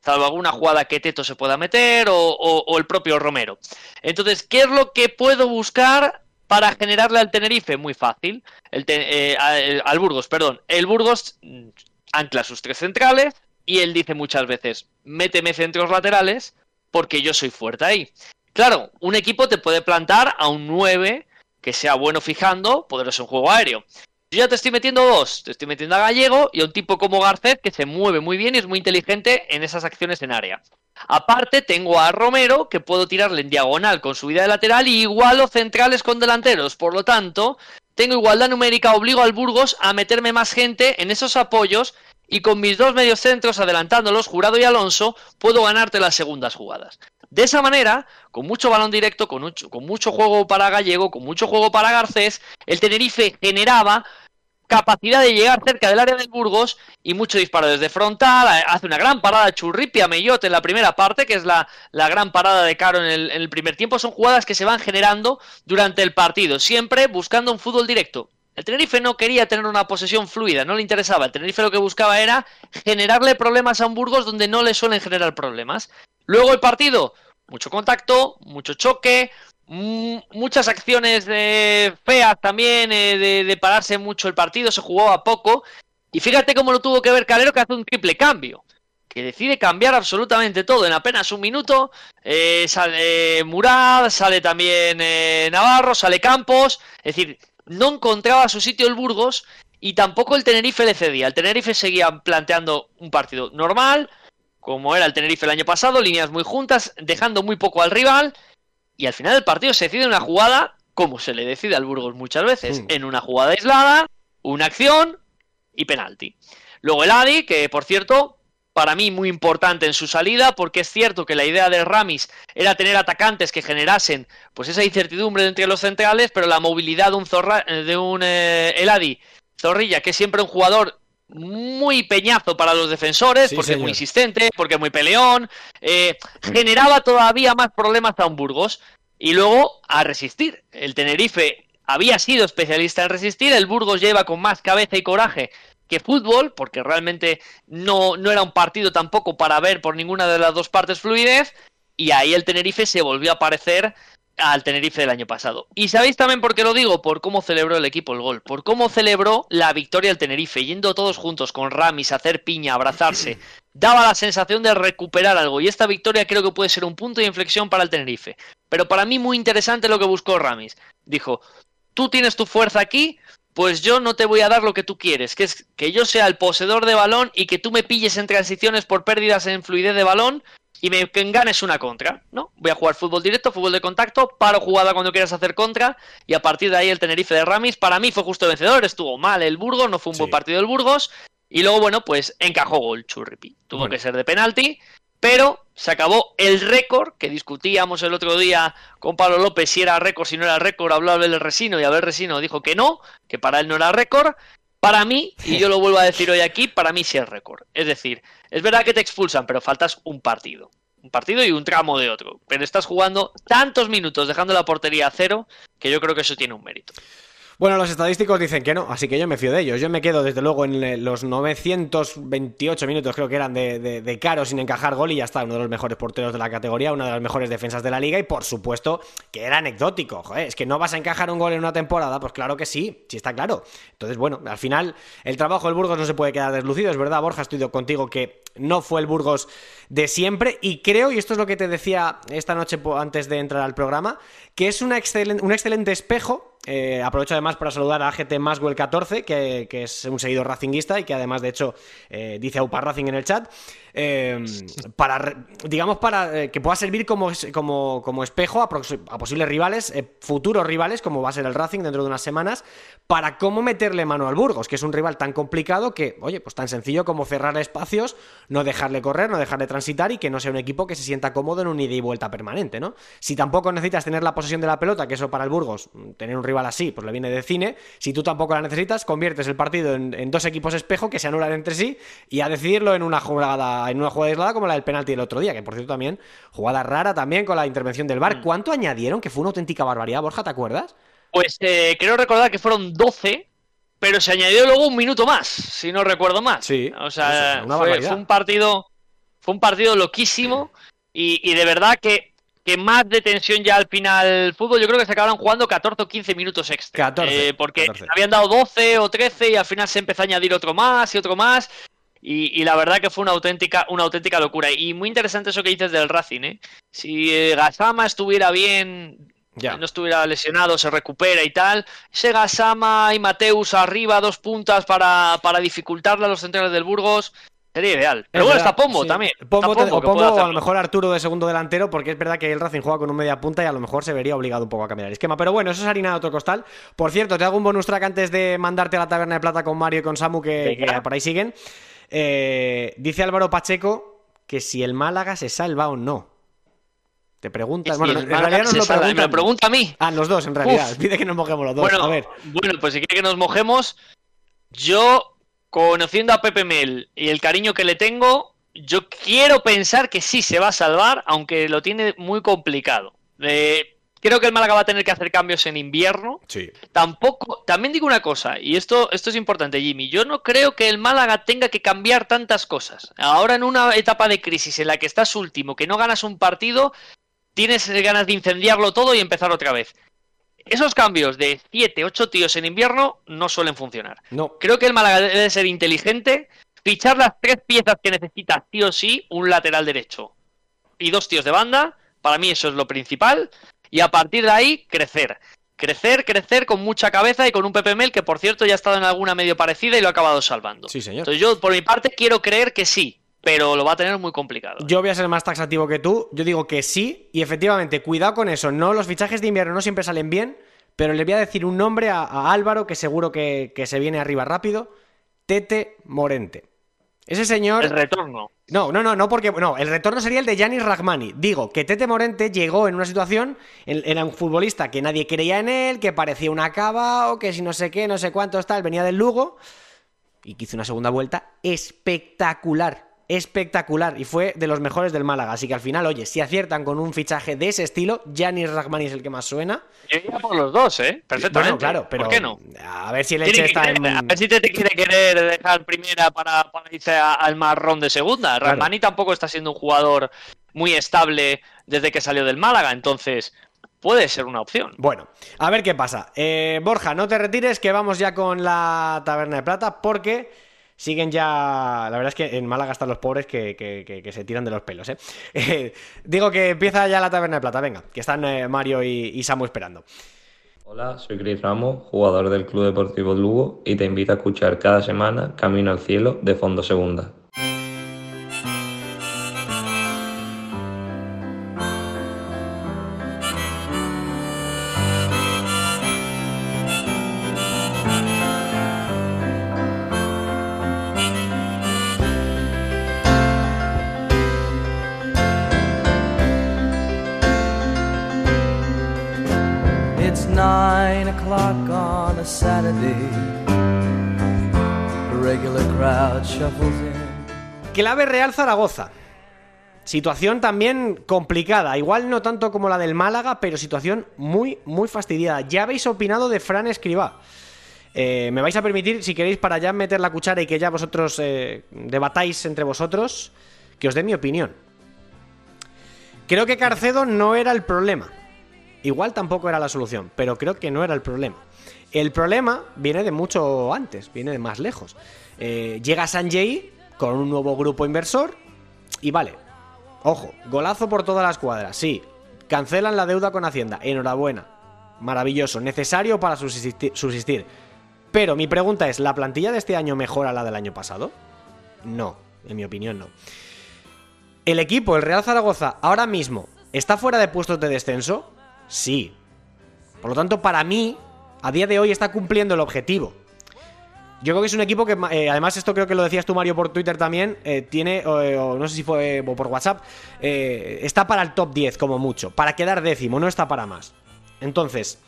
S3: salvo alguna jugada que Teto se pueda meter o, el propio Romero. Entonces, ¿qué es lo que puedo buscar para generarle al Tenerife? Muy fácil, el eh, al Burgos, perdón. El Burgos mm, ancla sus tres centrales y él dice muchas veces, méteme centros laterales porque yo soy fuerte ahí. Claro, un equipo te puede plantar a un 9 que sea bueno fijando, poderoso en juego aéreo. Yo ya te estoy metiendo dos, te estoy metiendo a Gallego y a un tipo como Garcés que se mueve muy bien y es muy inteligente en esas acciones en área. Aparte tengo a Romero que puedo tirarle en diagonal con subida de lateral y igualo centrales con delanteros. Por lo tanto, tengo igualdad numérica, obligo al Burgos a meterme más gente en esos apoyos y con mis dos mediocentros adelantándolos, Jurado y Alonso, puedo ganarte las segundas jugadas. De esa manera, con mucho balón directo, con mucho, con mucho juego para Gallego, con mucho juego para Garcés, el Tenerife generaba capacidad de llegar cerca del área del Burgos y mucho disparo desde frontal. Hace una gran parada Churripia Mellot en la primera parte, que es la, la gran parada de Caro en el, en el, primer tiempo. Son jugadas que se van generando durante el partido, siempre buscando un fútbol directo. El Tenerife no quería tener una posesión fluida, no le interesaba. El Tenerife lo que buscaba era generarle problemas a un Burgos donde no le suelen generar problemas. Luego el partido, mucho contacto, mucho choque, muchas acciones de feas también, eh, de, de, pararse mucho el partido, se jugó a poco. Y fíjate cómo lo tuvo que ver Calero, que hace un triple cambio, que decide cambiar absolutamente todo en apenas un minuto. Eh, sale Murad, sale también eh, Navarro, sale Campos. Es decir, no encontraba su sitio el Burgos y tampoco el Tenerife le cedía. El Tenerife seguía planteando un partido normal, como era el Tenerife el año pasado, líneas muy juntas, dejando muy poco al rival y al final del partido se decide una jugada como se le decide al Burgos muchas veces, en una jugada aislada, una acción y penalti. Luego el Adi, que por cierto, para mí muy importante en su salida, porque es cierto que la idea de Ramis era tener atacantes que generasen pues esa incertidumbre entre los centrales, pero la movilidad de un, Zorra, de un eh, Eladi Zorrilla, que es siempre un jugador muy peñazo para los defensores,
S1: Sí,
S3: porque es muy insistente, porque es muy peleón, eh, generaba todavía más problemas a un Burgos. Y luego a resistir. El Tenerife había sido especialista en resistir, el Burgos lleva con más cabeza y coraje que fútbol, porque realmente no, no era un partido tampoco para ver por ninguna de las dos partes fluidez, y ahí el Tenerife se volvió a parecer al Tenerife del año pasado. Y sabéis también por qué lo digo, por cómo celebró el equipo el gol, por cómo celebró la victoria del Tenerife, yendo todos juntos con Ramis a hacer piña, a abrazarse. Daba la sensación de recuperar algo y esta victoria creo que puede ser un punto de inflexión para el Tenerife. Pero para mí muy interesante lo que buscó Ramis. Dijo, tú tienes tu fuerza aquí, pues yo no te voy a dar lo que tú quieres, que es que yo sea el poseedor de balón y que tú me pilles en transiciones por pérdidas en fluidez de balón y me ganes una contra, ¿no? Voy a jugar fútbol directo, fútbol de contacto, paro jugada cuando quieras hacer contra y a partir de ahí el Tenerife de Ramis para mí fue justo vencedor, estuvo mal el Burgos, no fue un
S1: Sí.
S3: buen partido del Burgos y luego bueno, pues encajó gol Churripi. Tuvo
S1: Bueno.
S3: que ser de penalti, pero se acabó el récord que discutíamos el otro día con Pablo López si era récord, si no era récord, habló Abel Resino y Abel Resino dijo que no, que para él no era récord. Para mí, y yo lo vuelvo a decir hoy aquí, para mí sí es récord. Es decir, es verdad que te expulsan, pero faltas un partido. Un partido y un tramo de otro. Pero estás jugando tantos minutos dejando la portería a cero que yo creo que eso tiene un mérito.
S1: Bueno, los estadísticos dicen que no, así que yo me fío de ellos. Yo me quedo desde luego en eh, los 928 minutos, creo que eran de, Caro sin encajar gol y ya está, uno de los mejores porteros de la categoría, una de las mejores defensas de la liga y por supuesto que era anecdótico. Joder, es que no vas a encajar un gol en una temporada, pues claro que sí, sí está claro. Entonces, bueno, al final el trabajo del Burgos no se puede quedar deslucido, es verdad, Borja, estoy contigo que no fue el Burgos de siempre y creo, y esto es lo que te decía esta noche antes de entrar al programa, que es una excelen- un excelente espejo eh, aprovecho además para saludar a AGT Maswell 14, que, que es un seguidor racinguista y que además, de hecho, eh, dice Aupa Racing en el chat. Eh, para, digamos, para eh, que pueda servir como, como, como espejo a posibles rivales, eh, futuros rivales, como va a ser el Racing dentro de unas semanas, para cómo meterle mano al Burgos, que es un rival tan complicado que, oye, pues tan sencillo como cerrar espacios, no dejarle correr, no dejarle transitar y que no sea un equipo que se sienta cómodo en un ida y vuelta permanente, ¿no? Si tampoco necesitas tener la posesión de la pelota, que eso para el Burgos, mm, tener un rival así, pues le viene de cine, si tú tampoco la necesitas, conviertes el partido en, en dos equipos espejo que se anulan entre sí y a decidirlo en una jugada, en una jugada aislada como la del penalti del otro día, que por cierto también, jugada rara también con la intervención del VAR. ¿Cuánto añadieron? Que fue una auténtica barbaridad, Borja, ¿te acuerdas?
S3: Pues eh, creo recordar que fueron 12, pero se añadió luego un minuto más, si no recuerdo mal.
S1: Sí,
S3: O sea,
S1: eso,
S3: fue, un partido, fue un partido loquísimo y, y de verdad que, que más de tensión ya al final fútbol. Yo creo que se acabaron jugando 14 o 15 minutos extra.
S1: 14,
S3: Eh, porque
S1: 14.
S3: habían dado 12 o 13 y al final se empezó a añadir otro más y otro más. Y, y la verdad que fue una auténtica, una auténtica locura. Y muy interesante eso que dices del Racing, ¿eh? Si eh, Gasama estuviera bien,
S1: Ya.
S3: no estuviera lesionado, se recupera y tal. Ese Gasama y Mateus arriba, dos puntas para, para dificultarle a los centrales del Burgos, sería ideal. Pero
S1: Es
S3: bueno,
S1: verdad,
S3: está Pombo
S1: sí.
S3: también.
S1: Pombo,
S3: Está Pombo
S1: o Pombo a lo mejor Arturo de segundo delantero, porque es verdad que el Racing juega con un media punta y a lo mejor se vería obligado un poco a cambiar el esquema. Pero bueno, eso es harina de otro costal. Por cierto, te hago un bonus track antes de mandarte a la taberna de plata con Mario y con Samu, que por ahí siguen. Eh, dice Álvaro Pacheco que si el Málaga se salva o no. Te preguntas. Bueno, en realidad nos lo
S3: salva.
S1: preguntan.
S3: Me lo pregunta a mí.
S1: Ah, los dos, en realidad.
S3: Uf.
S1: Pide que nos mojemos los dos.
S3: Bueno,
S1: a ver.
S3: bueno, pues si quiere que nos mojemos, yo, conociendo a Pepe Mel y el cariño que le tengo, yo quiero pensar que sí se va a salvar, aunque lo tiene muy complicado. Eh, creo que el Málaga va a tener que hacer cambios en invierno.
S1: Sí.
S3: Tampoco, también digo una cosa, y esto, esto es importante, Jimmy. Yo no creo que el Málaga tenga que cambiar tantas cosas. Ahora, en una etapa de crisis en la que estás último, que no ganas un partido, tienes ganas de incendiarlo todo y empezar otra vez. Esos cambios de 7, 8 tíos en invierno no suelen funcionar.
S1: No.
S3: Creo que el Málaga debe ser inteligente, fichar las tres piezas que necesita sí o sí, un lateral derecho y dos tíos de banda. Para mí eso es lo principal. Y a partir de ahí, crecer. Crecer, crecer con mucha cabeza y con un Pepe Mel que, por cierto, ya ha estado en alguna medio parecida y lo ha acabado salvando.
S1: Sí, señor.
S3: Entonces yo, por mi parte, quiero creer que sí, pero lo va a tener muy complicado.
S1: Yo voy a ser más taxativo que tú. Yo digo que sí. Y efectivamente, cuidado con eso. No, los fichajes de invierno no siempre salen bien. Pero le voy a decir un nombre a, a Álvaro que seguro que, que se viene arriba rápido. Tete Morente. Ese señor.
S3: El retorno.
S1: No, no, no, no, porque. No, el retorno sería el de Yanis Rahmani. Digo que Tete Morente llegó en una situación. en- Era un futbolista que nadie creía en él, que parecía un acabao, que si no sé qué, no sé cuántos tal, venía del Lugo. Y que hizo una segunda vuelta espectacular. Espectacular. Y fue de los mejores del Málaga. Así que al final, oye, si aciertan con un fichaje de ese estilo, Yanis Rahmani es el que más suena.
S3: Yo iría por los dos, ¿eh? Perfectamente.
S1: Bueno, claro, pero.
S3: ¿Por qué no?
S1: A ver si el
S3: que
S1: está
S3: querer-
S1: en.
S3: A ver si te, te quiere querer dejar primera para, para irse a- al marrón de segunda.
S1: Claro.
S3: Rahmani tampoco está siendo un jugador muy estable desde que salió del Málaga, entonces puede ser una opción.
S1: Bueno, a ver qué pasa. Eh, Borja, no te retires, que vamos ya con la Taberna de Plata, porque siguen ya. La verdad es que en Málaga están los pobres que, que- se tiran de los pelos, ¿eh? Eh, Digo que empieza ya la Taberna de Plata, venga, que están eh, Mario y, y Samu esperando.
S8: Hola, soy Chris Ramos, jugador del Club Deportivo Lugo y te invito a escuchar cada semana Camino al Cielo de Fondo Segunda.
S1: Clave Real Zaragoza. Situación también complicada, igual no tanto como la del Málaga, pero situación muy, muy fastidiada. Ya habéis opinado de Fran Escribá. Eh, me vais a permitir, si queréis, para ya meter la cuchara y que ya vosotros eh, debatáis entre vosotros, que os dé mi opinión. Creo que Carcedo no era el problema. Igual tampoco era la solución, pero creo que no era el problema. El problema viene de mucho antes, viene de más lejos. Eh, llega Sanjay con un nuevo grupo inversor y vale, ojo, golazo por todas las cuadras, sí. Cancelan la deuda con Hacienda, enhorabuena. Maravilloso, necesario para subsistir. Pero mi pregunta es, ¿la plantilla de este año mejora la del año pasado? No, en mi opinión no. ¿El equipo, el Real Zaragoza, ahora mismo está fuera de puestos de descenso? Sí. Por lo tanto, para mí, a día de hoy está cumpliendo el objetivo. Yo creo que es un equipo que, eh, además, esto creo que lo decías tú, Mario, por Twitter también, eh, tiene, o, no sé si fue o por WhatsApp, eh, está para el top 10 como mucho, para quedar décimo, no está para más. Entonces,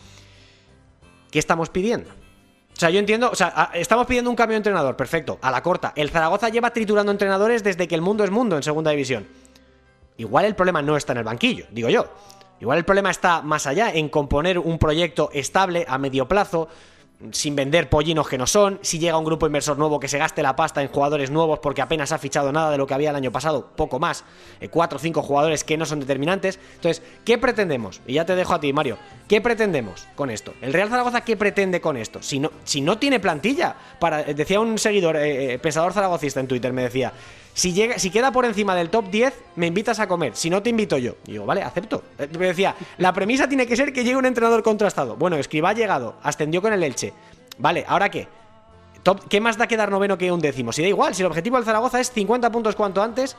S1: ¿qué estamos pidiendo? O sea, yo entiendo, o sea, estamos pidiendo un cambio de entrenador, perfecto, a la corta. El Zaragoza lleva triturando entrenadores desde que el mundo es mundo en segunda división. Igual el problema no está en el banquillo, digo yo. Igual el problema está más allá, en componer un proyecto estable a medio plazo, sin vender pollinos que no son, si llega un grupo inversor nuevo que se gaste la pasta en jugadores nuevos porque apenas ha fichado nada de lo que había el año pasado, poco más, eh, cuatro o cinco jugadores que no son determinantes. Entonces, ¿qué pretendemos? Y ya te dejo a ti, Mario. ¿Qué pretendemos con esto? ¿El Real Zaragoza qué pretende con esto? Si no, si no tiene plantilla, para, eh, decía un seguidor, eh, eh, pensador zaragocista en Twitter, me decía, si, llega, si queda por encima del top 10, me invitas a comer. Si no, te invito yo. Y digo, vale, acepto. Eh, Me decía, la premisa tiene que ser que llegue un entrenador contrastado. Bueno, Escribá ha llegado, ascendió con el Elche. Vale, ¿ahora qué? ¿Qué más da quedar noveno que un décimo? Si da igual, si el objetivo del Zaragoza es 50 puntos cuanto antes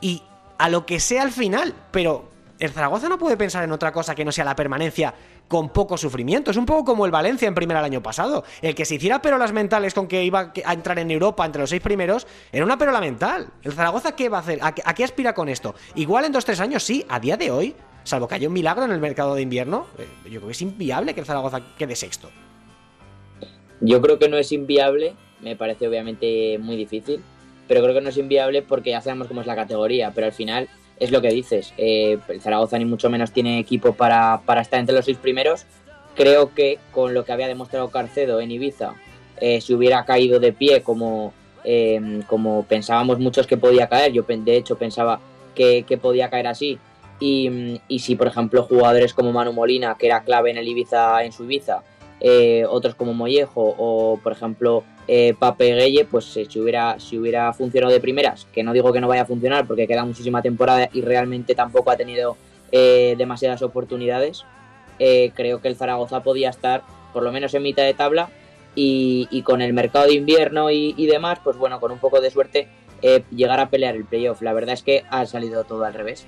S1: y a lo que sea al final. Pero el Zaragoza no puede pensar en otra cosa que no sea la permanencia con poco sufrimiento. Es un poco como el Valencia en primera el año pasado. El que se hiciera perolas mentales con que iba a entrar en Europa entre los seis primeros, era una perola mental. ¿El Zaragoza qué va a hacer? ¿A qué, aspira con esto? Igual en dos, tres años sí, a día de hoy, salvo que haya un milagro en el mercado de invierno, eh, yo creo que es inviable que el Zaragoza quede sexto.
S4: Yo creo que no es inviable, me parece obviamente muy difícil, pero creo que no es inviable porque ya sabemos cómo es la categoría, pero al final es lo que dices, eh, el Zaragoza ni mucho menos tiene equipo para, estar entre los seis primeros. Creo que con lo que había demostrado Carcedo en Ibiza, eh, si hubiera caído de pie como, em, como pensábamos muchos que podía caer, yo de hecho pensaba que, podía caer así, y, y, si por ejemplo jugadores como Manu Molina, que era clave en el Ibiza, en su Ibiza, eh, otros como Mollejo o por ejemplo eh, pues eh, si, hubiera, si hubiera funcionado de primeras, que no digo que no vaya a funcionar porque queda muchísima temporada y realmente tampoco ha tenido demasiadas oportunidades, creo que el Zaragoza podía estar por lo menos en mitad de tabla y, con el mercado de invierno y, demás, pues bueno, con un poco de suerte llegar a pelear el playoff. La verdad es que ha salido todo al revés.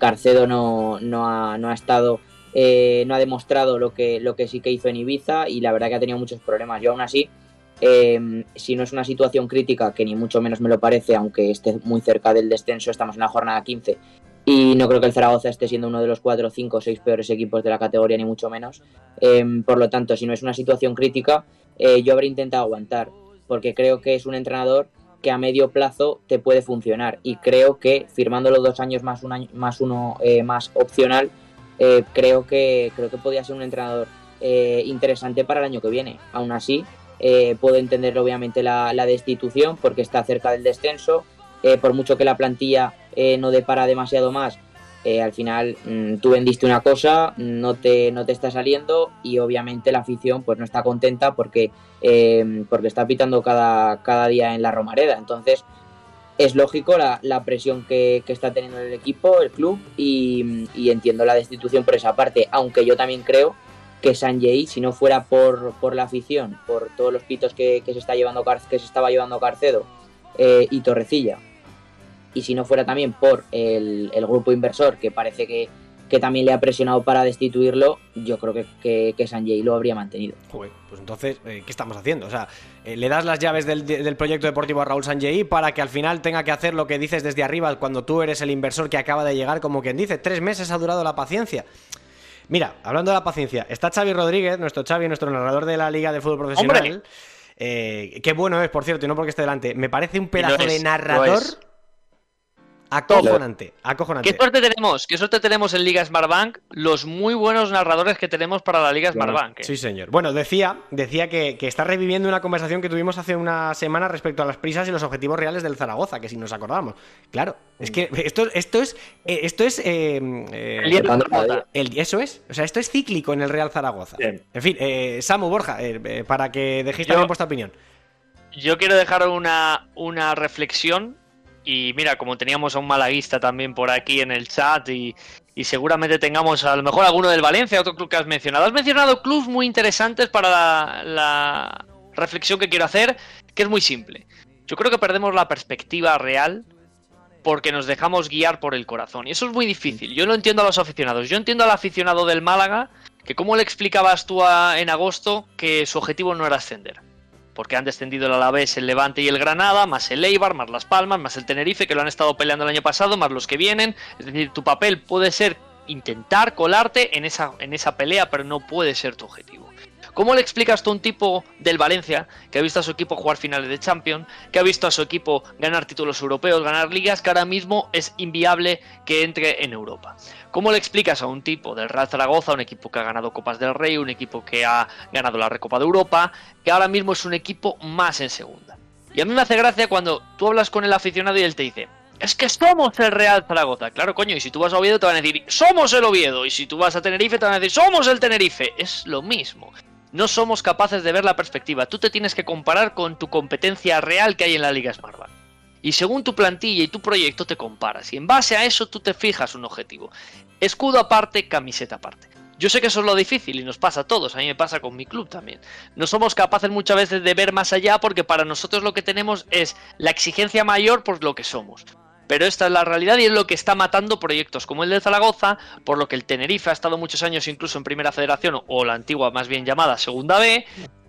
S4: Carcedo no, no, ha, no ha estado eh, no ha demostrado lo que, lo que sí que hizo en Ibiza y la verdad que ha tenido muchos problemas. Yo aún así, em, si no es una situación crítica, que ni mucho menos me lo parece, aunque esté muy cerca del descenso, estamos en la jornada 15 y no creo que el Zaragoza esté siendo uno de los 4, 5 o 6 peores equipos de la categoría, ni mucho menos. Em, por lo tanto, si no es una situación crítica, eh, yo habría intentado aguantar, porque creo que es un entrenador que a medio plazo te puede funcionar y creo que firmando los dos años más un año más uno eh, más opcional eh, creo, que, creo que podría ser un entrenador interesante para el año que viene. Aún así, eh, puedo entender obviamente la, destitución porque está cerca del descenso. por mucho que la plantilla no depara demasiado más, al final mm, tú vendiste una cosa, no te, no te está saliendo y obviamente la afición pues no está contenta porque, porque está pitando cada, cada día en la Romareda. Entonces, es lógico la, presión que, está teniendo el equipo, el club, y, entiendo la destitución por esa parte, aunque yo también creo que Sanjay, si no fuera por, por la afición, por todos los pitos que, se, está llevando, que se estaba llevando Carcedo eh, y Torrecilla, y si no fuera también por el grupo inversor, que parece que, que también le ha presionado para destituirlo, yo creo que, que, que Sanjay lo habría mantenido.
S1: pues entonces, eh, ¿qué estamos haciendo? O sea, eh, le das las llaves del, proyecto deportivo a Raúl Sanjay para que al final tenga que hacer lo que dices desde arriba cuando tú eres el inversor que acaba de llegar, como quien dice, tres meses ha durado la paciencia. Mira, hablando de la paciencia, está Xavi Rodríguez, nuestro Xavi, nuestro narrador de la Liga de Fútbol Profesional. Eh, qué bueno es, por cierto, y no porque esté delante. Me parece un pedazo de narrador. Acojonante, acojonante.
S3: ¿Qué suerte tenemos? ¿Qué suerte tenemos en Liga Smartbank? Los muy buenos narradores que tenemos para la Liga Smartbank.
S1: ¿eh? Sí, señor. Bueno, decía, decía que, está reviviendo una conversación que tuvimos hace una semana respecto a las prisas y los objetivos reales del Zaragoza, que si nos acordamos. Claro, es que esto, esto es. Eh, esto es. Eh, el, eso es. O sea, esto es cíclico en el Real Zaragoza. En fin, Samu Borja, para que dejéis también vuestra opinión.
S3: Yo quiero dejar una, una reflexión y mira, como teníamos a un malaguista también por aquí en el chat y, seguramente tengamos a lo mejor alguno del Valencia, otro club que has mencionado. Has mencionado clubes muy interesantes para la, reflexión que quiero hacer, que es muy simple. Yo creo que perdemos la perspectiva real porque nos dejamos guiar por el corazón. Y eso es muy difícil. Yo lo entiendo a los aficionados. Yo entiendo al aficionado del Málaga que cómo le explicabas tú en agosto que su objetivo no era ascender porque han descendido el Alavés, el Levante y el Granada, más el Eibar, más Las Palmas, más el Tenerife, que lo han estado peleando el año pasado, más los que vienen. Es decir, tu papel puede ser intentar colarte en esa, en esa pelea, pero no puede ser tu objetivo. ¿Cómo le explicas tú a un tipo del Valencia que ha visto a su equipo jugar finales de Champions, que ha visto a su equipo ganar títulos europeos, ganar ligas, que ahora mismo es inviable que entre en Europa? ¿Cómo le explicas a un tipo del Real Zaragoza, un equipo que ha ganado Copas del Rey, un equipo que ha ganado la Recopa de Europa, que ahora mismo es un equipo más en segunda? Y a mí me hace gracia cuando tú hablas con el aficionado y él te dice, es que somos el Real Zaragoza. Claro, coño, y si tú vas a Oviedo te van a decir, somos el Oviedo. Y si tú vas a Tenerife te van a decir, somos el Tenerife. Es lo mismo. No somos capaces de ver la perspectiva. Tú te tienes que comparar con tu competencia real que hay en la Liga Smartbank. Y según tu plantilla y tu proyecto te comparas. Y en base a eso tú te fijas un objetivo. Escudo aparte, camiseta aparte. Yo sé que eso es lo difícil y nos pasa a todos, a mí me pasa con mi club también. No somos capaces muchas veces de ver más allá porque para nosotros lo que tenemos es la exigencia mayor por lo que somos. pero esta es la realidad y es lo que está matando proyectos como el de Zaragoza, por lo que el Tenerife ha estado muchos años incluso en Primera Federación o la antigua más bien llamada Segunda B,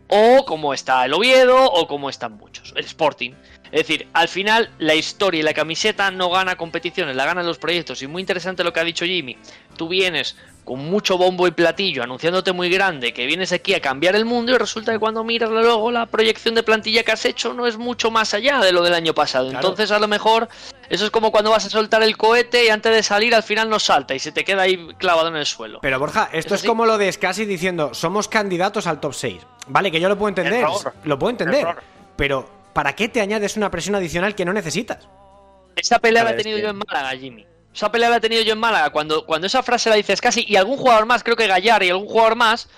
S3: o como está el Oviedo, o como están muchos, el Sporting. Es decir, al final la historia y la camiseta no gana competiciones, la ganan los proyectos. Y muy interesante lo que ha dicho Jimmy. Tú vienes con mucho bombo y platillo, anunciándote muy grande, que vienes aquí a cambiar el mundo y resulta que cuando miras luego la proyección de plantilla que has hecho no es mucho más allá de lo del año pasado. Entonces a lo mejor eso es como cuando vas a soltar el cohete y antes de salir al final no salta y se te queda ahí clavado en el suelo.
S1: Pero Borja, esto es, como lo de Scassi diciendo, somos candidatos al top 6. Vale, que yo lo puedo entender, lo puedo entender, pero ¿para qué te añades una presión adicional que no necesitas?
S3: Esa pelea la he tenido yo en Málaga, Jimmy. Esa pelea la he tenido yo en Málaga. Cuando, cuando esa frase la dices casi, y algún jugador más, creo que Gallar y algún jugador más,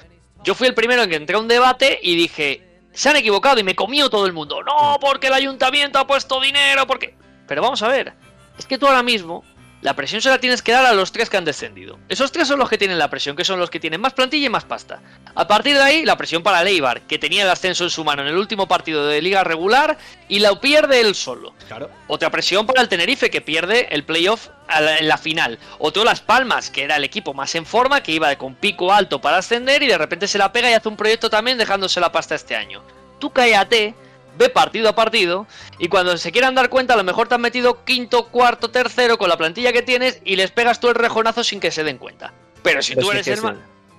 S3: yo fui el primero en que entré a un debate y dije, se han equivocado y me comió todo el mundo. No, porque el ayuntamiento ha puesto dinero, porque... Pero vamos a ver, es que tú ahora mismo la presión se la tienes que dar a los tres que han descendido. Esos tres son los que tienen la presión, que son los que tienen más plantilla y más pasta. A partir de ahí, la presión para Leibar, que tenía el ascenso en su mano en el último partido de liga regular y la pierde él solo.
S1: Claro.
S3: Otra presión para el Tenerife, que pierde el playoff en la final. Otro Las Palmas, que era el equipo más en forma, que iba con pico alto para ascender y de repente se la pega y hace un proyecto también dejándose la pasta este año. Tú cállate ve partido a partido y cuando se quieran dar cuenta a lo mejor te han metido quinto, cuarto, tercero con la plantilla que tienes y les pegas tú el rejonazo sin que se den cuenta. Pero si pues tú eres el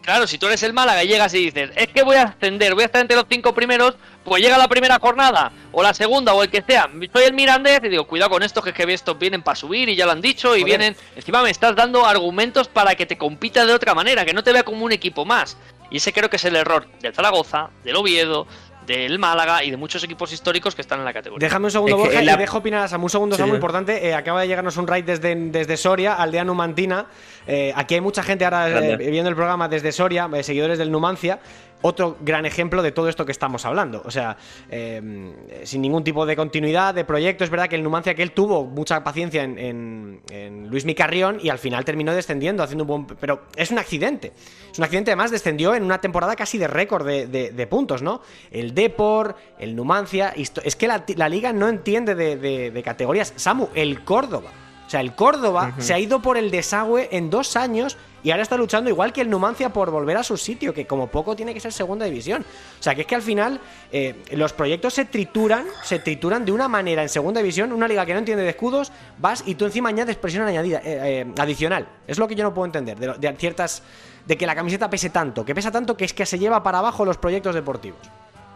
S3: Claro, si tú eres el Málaga y llegas y dices, es que voy a ascender, voy a estar entre los cinco primeros, pues llega la primera jornada, o la segunda, o el que sea. Soy el Mirandés y digo, cuidado con esto, que es que estos vienen para subir y ya lo han dicho, y vienen. Encima me estás dando argumentos para que te compita de otra manera, que no te vea como un equipo más. Y ese creo que es el error del Zaragoza, del Oviedo, del Málaga y de muchos equipos históricos que están en la categoría.
S1: Déjame un segundo, Borja, y dejo opinar a Samu. Un segundo, Samu, importante. Eh, acaba de llegarnos un raid desde, desde Soria, aldea Numantina. Eh, aquí hay mucha gente ahora eh, viendo el programa desde Soria, seguidores del Numancia otro gran ejemplo de todo esto que estamos hablando. O sea, em, sin ningún tipo de continuidad de proyecto. Es verdad que el Numancia que él tuvo mucha paciencia en, Luis Micarrión y al final terminó descendiendo, haciendo un buen. Pero es un accidente. Es un accidente, además, descendió en una temporada casi de récord de, puntos, ¿no? El Depor, el Numancia. Es que la, liga no entiende de, categorías. Samu, el Córdoba. O sea, el Córdoba se ha ido por el desagüe en dos años y ahora está luchando igual que el Numancia por volver a su sitio, que como poco tiene que ser segunda división. O sea, que es que al final eh, los proyectos se trituran, se trituran de una manera en segunda división, una liga que no entiende de escudos, vas y tú encima añades presión añadida, eh, eh, adicional. Es lo que yo no puedo entender, de, ciertas... de que la camiseta pese tanto, que pesa tanto que es que se lleva para abajo los proyectos deportivos.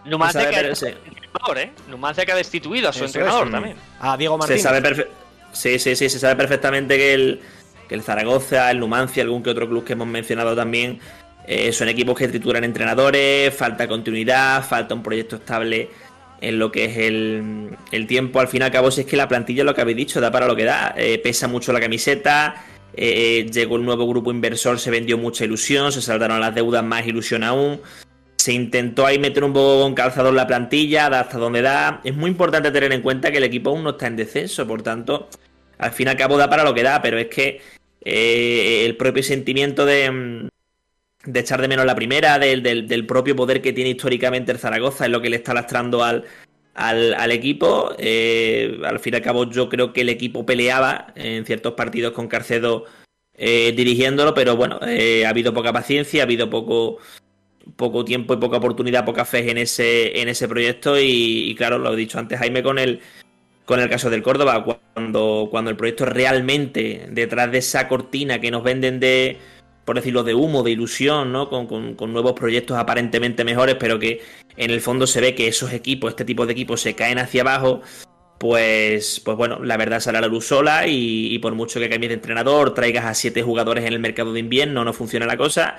S3: Numancia, que, Numancia que ha destituido a su entrenador también.
S1: A Diego Martínez.
S5: Se sabe sí, sí, sí, se sabe perfectamente que el que el Zaragoza, el Numancia, algún que otro club que hemos mencionado también, eh, son equipos que trituran entrenadores, falta continuidad, falta un proyecto estable en lo que es el, tiempo. Al fin y al cabo, si es que la plantilla, lo que habéis dicho, da para lo que da. Eh, pesa mucho la camiseta, eh, llegó el nuevo grupo inversor, se vendió mucha ilusión, se saldaron las deudas, más ilusión aún. Se intentó ahí meter un poco con calzador la plantilla, da hasta donde da. Es muy importante tener en cuenta que el equipo aún no está en descenso, por tanto, al fin y al cabo da para lo que da, pero es que eh, el propio sentimiento de, de, echar de menos la primera, del, del, propio poder que tiene históricamente el Zaragoza, es lo que le está lastrando al, al, equipo. Eh, al fin y al cabo, yo creo que el equipo peleaba en ciertos partidos con Carcedo eh, dirigiéndolo, pero bueno, ha habido poca paciencia, ha habido poco poco tiempo y poca oportunidad, poca fe en ese, en ese proyecto y, claro, lo he dicho antes Jaime con el, con el caso del Córdoba, cuando, cuando el proyecto realmente detrás de esa cortina que nos venden de, por decirlo, de humo, de ilusión, ¿no? Con, con, nuevos proyectos aparentemente mejores, pero que en el fondo se ve que esos equipos, este tipo de equipos, se caen hacia abajo. Pues, pues bueno, la verdad sale a la luz sola y, y por mucho que cambies de entrenador, traigas a siete jugadores en el mercado de invierno, no funciona la cosa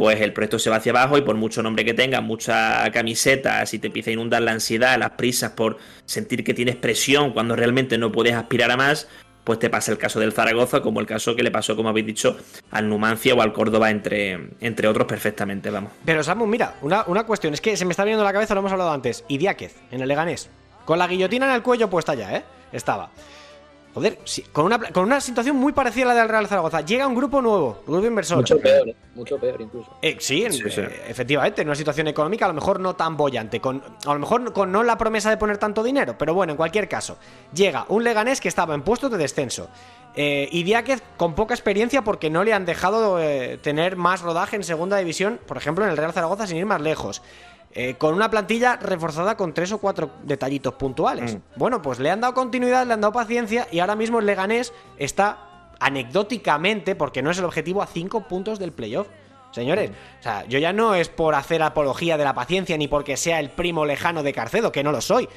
S5: pues el proyecto se va hacia abajo y por mucho nombre que tengas, mucha camiseta, si te empieza a inundar la ansiedad, las prisas por sentir que tienes presión cuando realmente no puedes aspirar a más, pues te pasa el caso del Zaragoza como el caso que le pasó, como habéis dicho, al Numancia o al Córdoba, entre, entre otros, perfectamente, vamos.
S1: Pero Samu, mira, una, cuestión, es que se me está viendo la cabeza, lo hemos hablado antes, Idiáquez, en el Leganés, con la guillotina en el cuello puesta ya, ¿eh? Estaba. Joder, sí, con, una, con una situación muy parecida a la del Real Zaragoza. Llega un grupo nuevo, grupo inversor.
S4: Mucho peor, ¿eh? mucho peor incluso.
S1: Eh, sí, en- eh, efectivamente, en una situación económica a lo mejor no tan bollante, con, a lo mejor con no la promesa de poner tanto dinero, pero bueno, en cualquier caso, llega un Leganés que estaba en puestos de descenso. Eh, y Diáquez con poca experiencia porque no le han dejado eh, tener más rodaje en segunda división, por ejemplo en el Real Zaragoza sin ir más lejos. Eh, con una plantilla reforzada con tres o cuatro detallitos puntuales. Bueno, pues le han dado continuidad, le han dado paciencia y ahora mismo el Leganés está anecdóticamente, porque no es el objetivo, a cinco puntos del playoff. Señores, o sea, yo ya no es por hacer apología de la paciencia ni porque sea el primo lejano de Carcedo, que no lo soy.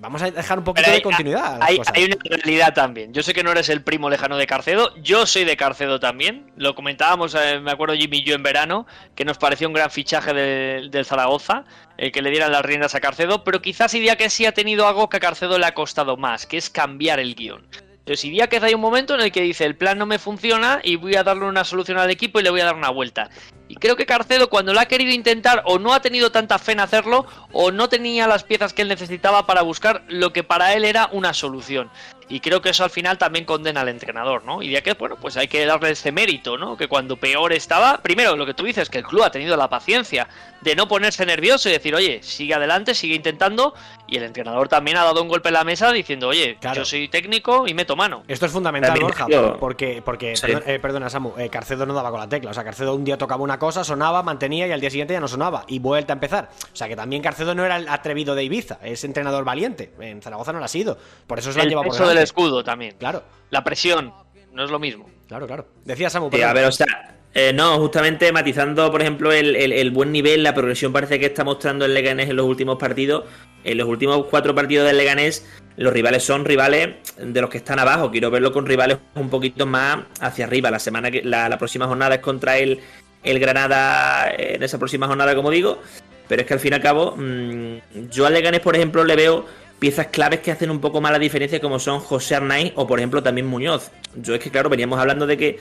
S1: Vamos a dejar un poquito
S3: Pero
S1: de continuidad.
S3: Hay, hay una realidad también. Yo sé que no eres el primo lejano de Carcedo. Yo soy de Carcedo también. Lo comentábamos, eh, me acuerdo Jimmy y yo en verano, que nos pareció un gran fichaje de- del Zaragoza, el que le dieran las riendas a Carcedo. Pero quizás idea que sí ha tenido algo que a Carcedo le ha costado más, que es cambiar el guion. Entonces, que hay un momento en el que dice el plan no me funciona y voy a darle una solución al equipo y le voy a dar una vuelta. Y creo que Carcedo cuando lo ha querido intentar o no ha tenido tanta fe en hacerlo o no tenía las piezas que él necesitaba para buscar lo que para él era una solución. Y creo que eso al final también condena al entrenador, ¿no? Y ya que, bueno, pues hay que darle ese mérito, ¿no? Que cuando peor estaba, primero lo que tú dices, que el club ha tenido la paciencia de no ponerse nervioso y decir, oye, sigue adelante, sigue intentando. Y el entrenador también ha dado un golpe en la mesa diciendo, oye,
S1: Claro.
S3: yo soy técnico y meto mano.
S1: Esto es fundamental,
S5: También
S1: Borja, porque, porque
S5: Sí.
S1: perdón- eh, perdona, Samu, eh, Carcedo no daba con la tecla. O sea, Carcedo un día tocaba una cosa, sonaba, mantenía y al día siguiente ya no sonaba. Y vuelta a empezar. O sea, que también Carcedo no era el atrevido de Ibiza, es entrenador valiente. En Zaragoza no lo ha sido. Por eso se lo han llevado por
S3: peso escudo también.
S1: Claro,
S3: La presión, no es lo mismo.
S1: claro, claro. Decía Samu,
S5: Sí, a ver, o sea, eh, no, justamente matizando, por ejemplo, el, el- el buen nivel, la progresión parece que está mostrando el Leganés en los últimos partidos. En los últimos cuatro partidos del Leganés, los rivales son rivales de los que están abajo. Quiero verlo con rivales un poquito más hacia arriba. La semana que la, la próxima jornada es contra el, el Granada eh, en esa próxima jornada, como digo. Pero es que al fin y al cabo, mm, yo al Leganés, por ejemplo, le veo piezas claves que hacen un poco más la diferencia, como son José Arnaiz o, por ejemplo, también Muñoz. Yo es que, claro, veníamos hablando de que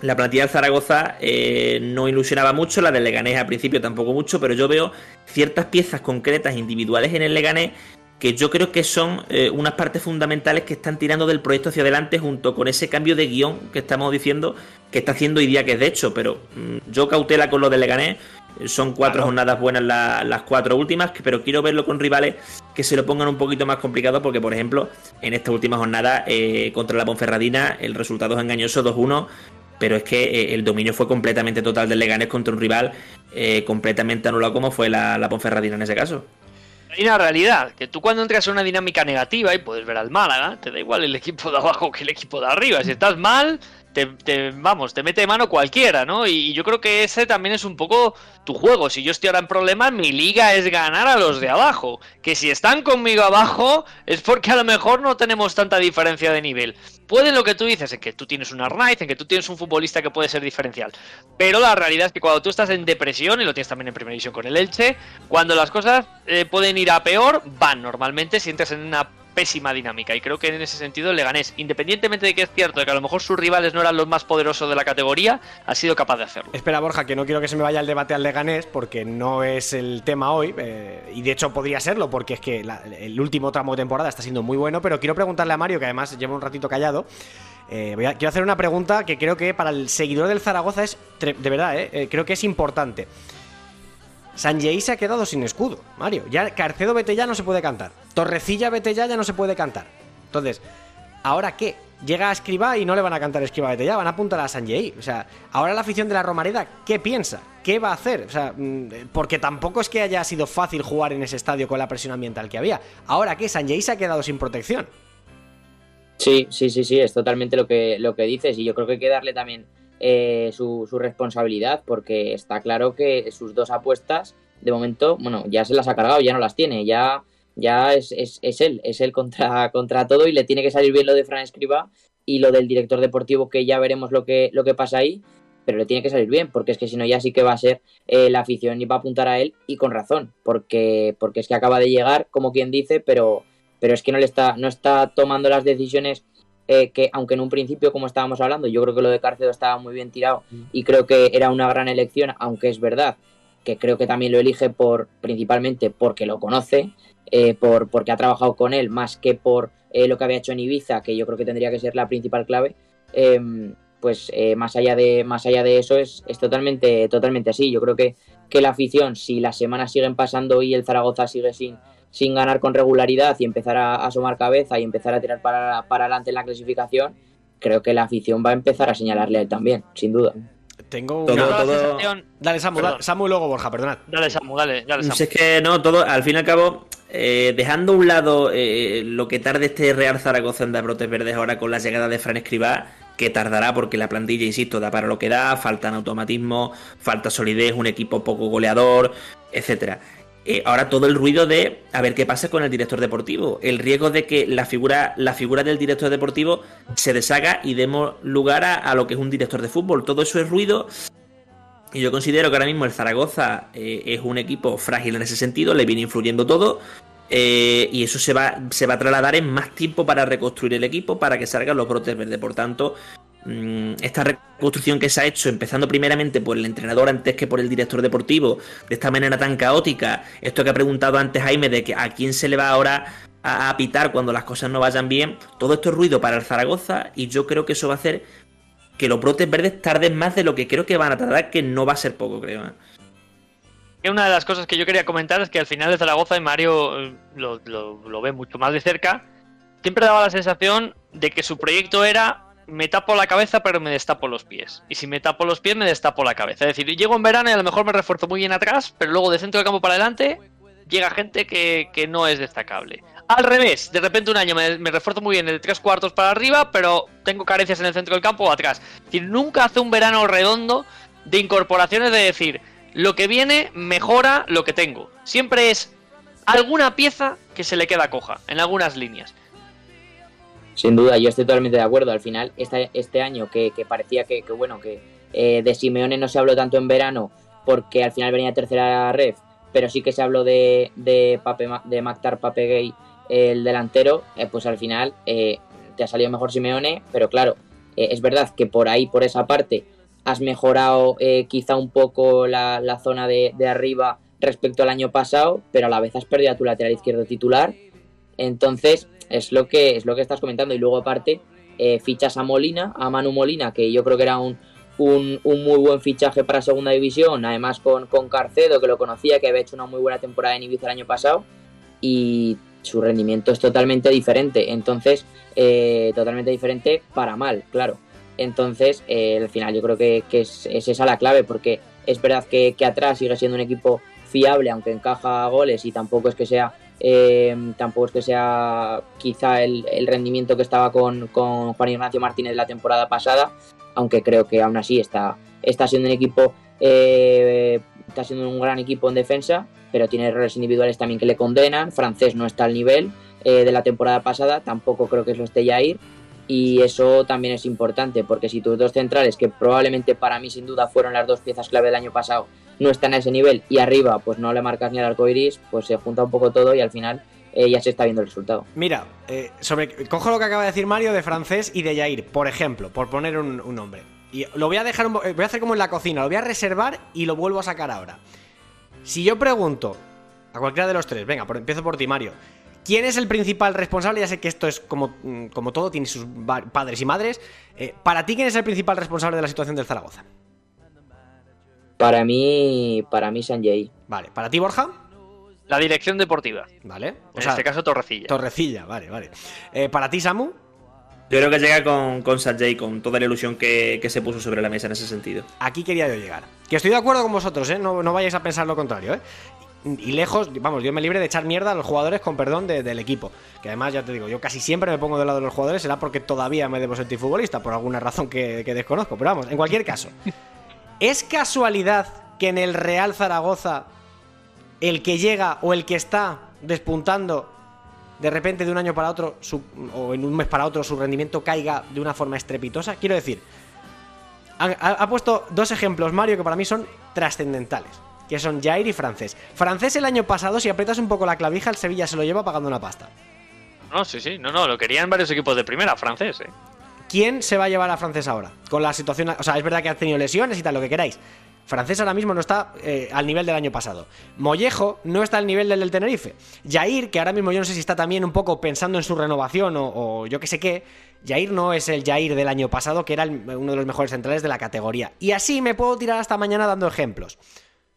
S5: la plantilla del Zaragoza eh, no ilusionaba mucho, la del Leganés al principio tampoco mucho, pero yo veo ciertas piezas concretas individuales en el Leganés que yo creo que son eh, unas partes fundamentales que están tirando del proyecto hacia adelante junto con ese cambio de guion que estamos diciendo que está haciendo Idia que es de hecho, pero mm, yo cautela con lo del Leganés, son cuatro jornadas buenas la- las cuatro últimas, pero quiero verlo con rivales que se lo pongan un poquito más complicado porque por ejemplo en esta última jornada eh, contra la Ponferradina el resultado es engañoso 2-1 pero es que eh, el dominio fue completamente total del Leganés contra un rival eh, completamente anulado como fue la, la Ponferradina en ese caso.
S3: Hay una realidad, que tú cuando entras en una dinámica negativa y puedes ver al Málaga, te da igual el equipo de abajo que el equipo de arriba. Si estás mal, te, vamos, te mete mano cualquiera, ¿no? Y, yo creo que ese también es un poco tu juego. Si yo estoy ahora en problemas, mi liga es ganar a los de abajo. Que si están conmigo abajo, es porque a lo mejor no tenemos tanta diferencia de nivel. Puede lo que tú dices, en que tú tienes un Arnaiz, en que tú tienes un futbolista que puede ser diferencial. Pero la realidad es que cuando tú estás en depresión, y lo tienes también en primera división con el Elche, cuando las cosas eh, pueden ir a peor, van normalmente si entras en una pésima dinámica. Y creo que en ese sentido el Leganés, independientemente de que es cierto que a lo mejor sus rivales no eran los más poderosos de la categoría, ha sido capaz de hacerlo.
S1: Espera, Borja, que no quiero que se me vaya el debate al Leganés porque no es el tema hoy. eh, y de hecho podría serlo porque es que el último tramo de temporada está siendo muy bueno. Pero quiero preguntarle a Mario, que además lleva un ratito callado. eh, voy a- quiero hacer una pregunta que creo que para el seguidor del Zaragoza es, de verdad, eh, eh, creo que es importante. Sanjei se ha quedado sin escudo, Mario. Ya Carcedo vete ya no se puede cantar. Torrecilla vete ya no se puede cantar. Entonces, ¿ahora qué? Llega a Escribá y no le van a cantar Escribá vete ya, van a apuntar a Sanjei. O sea, ahora la afición de la Romareda, ¿qué piensa? ¿Qué va a hacer? O sea, mm, porque tampoco es que haya sido fácil jugar en ese estadio con la presión ambiental que había. ¿Ahora qué? Sanjei se ha quedado sin protección.
S4: Sí, sí, sí, sí, es totalmente lo que, lo que dices y yo creo que hay que darle también eh, su, su responsabilidad porque está claro que sus dos apuestas, de momento, bueno, ya se las ha cargado, ya no las tiene, ya, ya es, es, es él, es él contra, contra todo y le tiene que salir bien lo de Fran Escriba y lo del director deportivo que ya veremos lo que, lo que pasa ahí, pero le tiene que salir bien porque es que si no ya sí que va a ser eh, la afición y va a apuntar a él y con razón, porque, porque es que acaba de llegar, como quien dice, pero pero es que no le está, no está tomando las decisiones eh, que, aunque en un principio, como estábamos hablando, yo creo que lo de Cárcedo estaba muy bien tirado y creo que era una gran elección, aunque es verdad que creo que también lo elige por principalmente porque lo conoce. eh, por, porque ha trabajado con él más que por eh, lo que había hecho en Ibiza, que yo creo que tendría que ser la principal clave, em, pues eh, más, allá de, más allá de eso es, es totalmente, totalmente así. Yo creo que, que la afición, si las semanas siguen pasando y el Zaragoza sigue sin, sin ganar con regularidad y empezar a, asomar cabeza y empezar a tirar para, para adelante en la clasificación, creo que la afición va a empezar a señalarle a él también, sin duda.
S1: Tengo
S5: Todo-
S1: una...
S5: todo-
S1: Dale, Samu, dale, Samu y luego Borja, perdonad.
S3: Dale, Samu, dale, dale, Samu.
S5: Si es que no, todo, al fin y al cabo, eh, dejando a un lado eh, lo que tarde este Real Zaragoza en dar brotes verdes ahora con la llegada de Fran Escribá, que tardará porque la plantilla, insisto, da para lo que da, faltan automatismo, falta solidez, un equipo poco goleador, etcétera. Eh, ahora todo el ruido de a ver qué pasa con el director deportivo, el riesgo de que la figura, la figura del director deportivo se deshaga y demos lugar a, a lo que es un director de fútbol. Todo eso es ruido y yo considero que ahora mismo el Zaragoza eh, es un equipo frágil en ese sentido, le viene influyendo todo. Eh, y eso se va, se va a trasladar en más tiempo para reconstruir el equipo, para que salgan los brotes verdes. Por tanto, mm, esta reconstrucción que se ha hecho, empezando primeramente por el entrenador antes que por el director deportivo, de esta manera tan caótica, esto que ha preguntado antes Jaime, de que a quién se le va ahora a, a pitar cuando las cosas no vayan bien, todo esto es ruido para el Zaragoza y yo creo que eso va a hacer que los brotes verdes tarden más de lo que creo que van a tardar, que no va a ser poco, creo.
S3: Una de las cosas que yo quería comentar es que al final de Zaragoza y Mario eh, lo, lo- lo ve mucho más de cerca. Siempre daba la sensación de que su proyecto era me tapo la cabeza pero me destapo los pies. Y si me tapo los pies me destapo la cabeza. Es decir, llego en verano y a lo mejor me refuerzo muy bien atrás, pero luego de centro del campo para adelante llega gente que, que no es destacable. Al revés, de repente un año me, me refuerzo muy bien de tres cuartos para arriba, pero tengo carencias en el centro del campo o atrás. Es decir, nunca hace un verano redondo de incorporaciones de decir, lo que viene mejora lo que tengo. Siempre es alguna pieza que se le queda coja, en algunas líneas.
S4: Sin duda, yo estoy totalmente de acuerdo. Al final, este, año que, que parecía que, bueno, que eh, de Simeone no se habló tanto en verano porque al final venía tercera ref, pero sí que se habló de, de, Pape, de Mactar Papegay, el delantero, eh, pues al final eh, te ha salido mejor Simeone, pero claro, eh, es verdad que por ahí, por esa parte, has mejorado eh, quizá un poco la, la zona de, de arriba respecto al año pasado, pero a la vez has perdido a tu lateral izquierdo titular. Entonces, es lo que, es lo que estás comentando. Y luego, aparte, eh, fichas a Molina, a Manu Molina, que yo creo que era un, un, un muy buen fichaje para segunda división, además con, con Carcedo, que lo conocía, que había hecho una muy buena temporada en Ibiza el año pasado, y su rendimiento es totalmente diferente. Entonces, eh, totalmente diferente para mal, claro. Entonces, eh, al final yo creo que, es, es esa la clave, porque es verdad que, atrás sigue siendo un equipo fiable, aunque encaja goles y tampoco es que sea eh, tampoco es que sea quizá el, rendimiento que estaba con, con, Juan Ignacio Martínez la temporada pasada, aunque creo que aún así está, está siendo un equipo, eh, está siendo un gran equipo en defensa, pero tiene errores individuales también que le condenan. Francés no está al nivel eh, de la temporada pasada, tampoco creo que lo esté Jair. Y eso también es importante, porque si tus dos centrales, que probablemente para mí sin duda fueron las dos piezas clave del año pasado, no están a ese nivel y arriba pues no le marcas ni al arco iris, pues se junta un poco todo y al final eh, ya se está viendo el resultado.
S1: Mira, eh, sobre, cojo lo que acaba de decir Mario de francés y de Jair, por ejemplo, por poner un, nombre. Y lo voy a dejar, un, voy a hacer como en la cocina, lo voy a reservar y lo vuelvo a sacar ahora. Si yo pregunto a cualquiera de los tres, venga, por, empiezo por ti, Mario. ¿Quién es el principal responsable? Ya sé que esto es como, como todo, tiene sus padres y madres. Eh, para ti, ¿quién es el principal responsable de la situación del Zaragoza?
S4: Para mí, para mí Sanjay.
S1: Vale, ¿para ti, Borja?
S3: La dirección deportiva.
S1: Vale.
S3: O en sea, este caso, Torrecilla.
S1: Torrecilla, vale, vale. Eh, ¿Para ti, Samu?
S5: Yo creo que llega con, con Sanjay, con toda la ilusión que, que, se puso sobre la mesa en ese sentido.
S1: Aquí quería yo llegar. Que estoy de acuerdo con vosotros, ¿eh? No, no vayáis a pensar lo contrario, ¿eh? Y lejos, vamos, yo me libre de echar mierda a los jugadores con perdón de, del equipo. Que además, ya te digo, yo casi siempre me pongo del lado de los jugadores, será porque todavía me debo sentir futbolista, por alguna razón que, que desconozco. Pero vamos, en cualquier caso. ¿Es casualidad que en el Real Zaragoza el que llega o el que está despuntando de repente de un año para otro su, o en un mes para otro su rendimiento caiga de una forma estrepitosa? Quiero decir, ha, ha puesto dos ejemplos Mario que para mí son trascendentales que son Jair y Francés. Francés el año pasado, si aprietas un poco la clavija, el Sevilla se lo lleva pagando una pasta.
S3: No, sí, sí, no, no, lo querían varios equipos de primera, francés, eh.
S1: ¿Quién se va a llevar a Francés ahora? Con la situación, o sea, es verdad que ha tenido lesiones y tal, lo que queráis. Francés ahora mismo no está eh, al nivel del año pasado. Mollejo no está al nivel del del Tenerife. Jair, que ahora mismo yo no sé si está también un poco pensando en su renovación o, o yo qué sé qué. Jair no es el Jair del año pasado, que era el- uno de los mejores centrales de la categoría. Y así me puedo tirar hasta mañana dando ejemplos.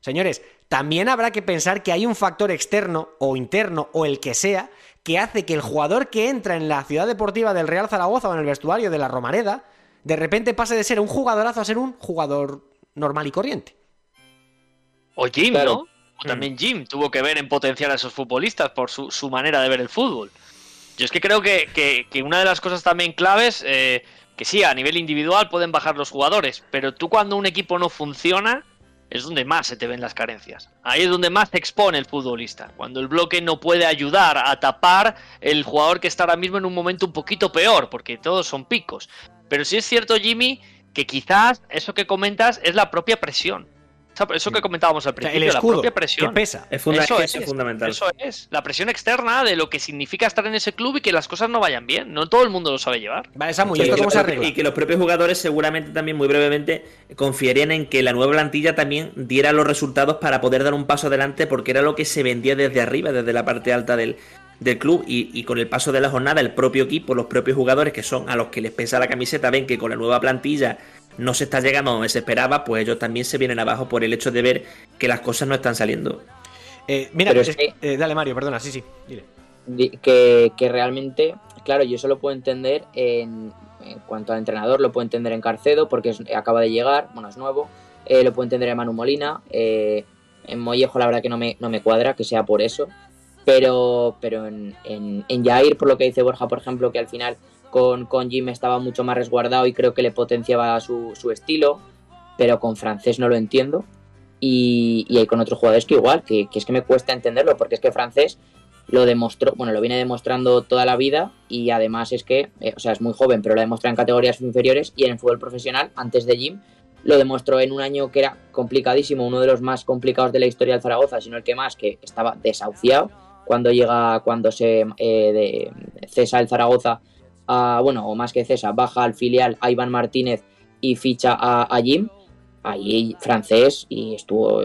S1: Señores, también habrá que pensar que hay un factor externo o interno o el que sea que hace que el jugador que entra en la ciudad deportiva del Real Zaragoza o en el vestuario de la Romareda de repente pase de ser un jugadorazo a ser un jugador normal y corriente.
S3: O Jim,
S4: Claro.
S3: ¿no? O también Jim tuvo que ver en potenciar a esos futbolistas por su, su manera de ver el fútbol. Yo es que creo que, que- que una de las cosas también claves, eh, que sí, a nivel individual pueden bajar los jugadores, pero tú cuando un equipo no funciona, es donde más se te ven las carencias. Ahí es donde más se expone el futbolista. Cuando el bloque no puede ayudar a tapar el jugador que está ahora mismo en un momento un poquito peor, porque todos son picos. Pero sí es cierto, Jimmy, que quizás eso que comentas es la propia presión. Esa- Eso que comentábamos al
S1: O sea,
S3: principio,
S1: el
S3: la propia
S1: que
S3: presión.
S1: pesa.
S5: Es, funda-
S3: Eso
S5: es
S3: es,
S5: fundamental.
S3: Eso es, la presión externa de lo que significa estar en ese club y que las cosas no vayan bien. No todo el mundo lo sabe llevar.
S1: Vale, Samu, ¿y
S5: Que-
S1: esto cómo
S5: que-
S1: se arregla?
S5: Y que los propios jugadores seguramente también muy brevemente confiarían en que la nueva plantilla también diera los resultados para poder dar un paso adelante porque era lo que se vendía desde arriba, desde la parte alta del, del club y, y con el paso de la jornada el propio equipo, los propios jugadores que son a los que les pesa la camiseta ven que con la nueva plantilla no se está llegando a donde se esperaba, pues ellos también se vienen abajo por el hecho de ver que las cosas no están saliendo.
S1: Eh, mira,
S4: Pero es
S1: es-
S4: que-
S1: eh, dale Mario, perdona, sí, sí, dile.
S4: Di- que, que realmente, claro, yo eso lo puedo entender en, en cuanto al entrenador, lo puedo entender en Carcedo porque es- acaba de llegar, bueno, es nuevo, eh, lo puedo entender en Manu Molina, eh, en Mollejo la verdad que no me, no me cuadra, que sea por eso, pero, pero en, en, en Jair, por lo que dice Borja, por ejemplo, que al final con, con Jim estaba mucho más resguardado y creo que le potenciaba su, su estilo, pero con francés no lo entiendo. Y, y hay con otros jugadores que igual, que, que es que me cuesta entenderlo, porque es que francés lo demostró, bueno, lo viene demostrando toda la vida y además es que, eh, o sea, es muy joven, pero lo demuestra en categorías inferiores y en el fútbol profesional, antes de Jim, lo demostró en un año que era complicadísimo, uno de los más complicados de la historia del Zaragoza, sino el que más, que estaba desahuciado cuando llega, cuando se eh, de, cesa el Zaragoza, a, bueno, o más que cesa, baja al filial Iván Martínez y ficha a, Jim, ahí francés y estuvo,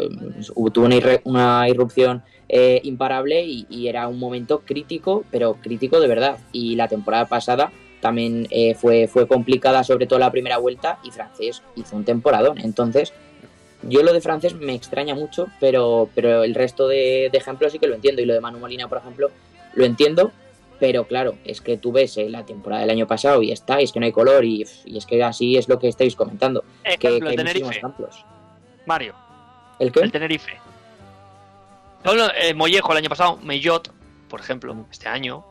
S4: tuvo una, una irrupción eh, imparable y, y era un momento crítico, pero crítico de verdad. Y la temporada pasada también eh, fue, fue complicada, sobre todo la primera vuelta, y francés hizo un temporadón. Entonces, yo lo de francés me extraña mucho, pero, pero el resto de, de ejemplos sí que lo entiendo. Y lo de Manu Molina, por ejemplo, lo entiendo, pero claro, es que tú ves eh, la temporada del año pasado y está, y es que no hay color, y, y es que así es lo que estáis comentando. Que,
S3: Ejemplo,
S4: que
S3: el
S4: muchísimos
S3: Tenerife.
S4: ejemplos.
S3: Mario,
S4: ¿El qué?
S3: el Tenerife. Solo, eh, Mollejo el año pasado, Mellot, por ejemplo, este año.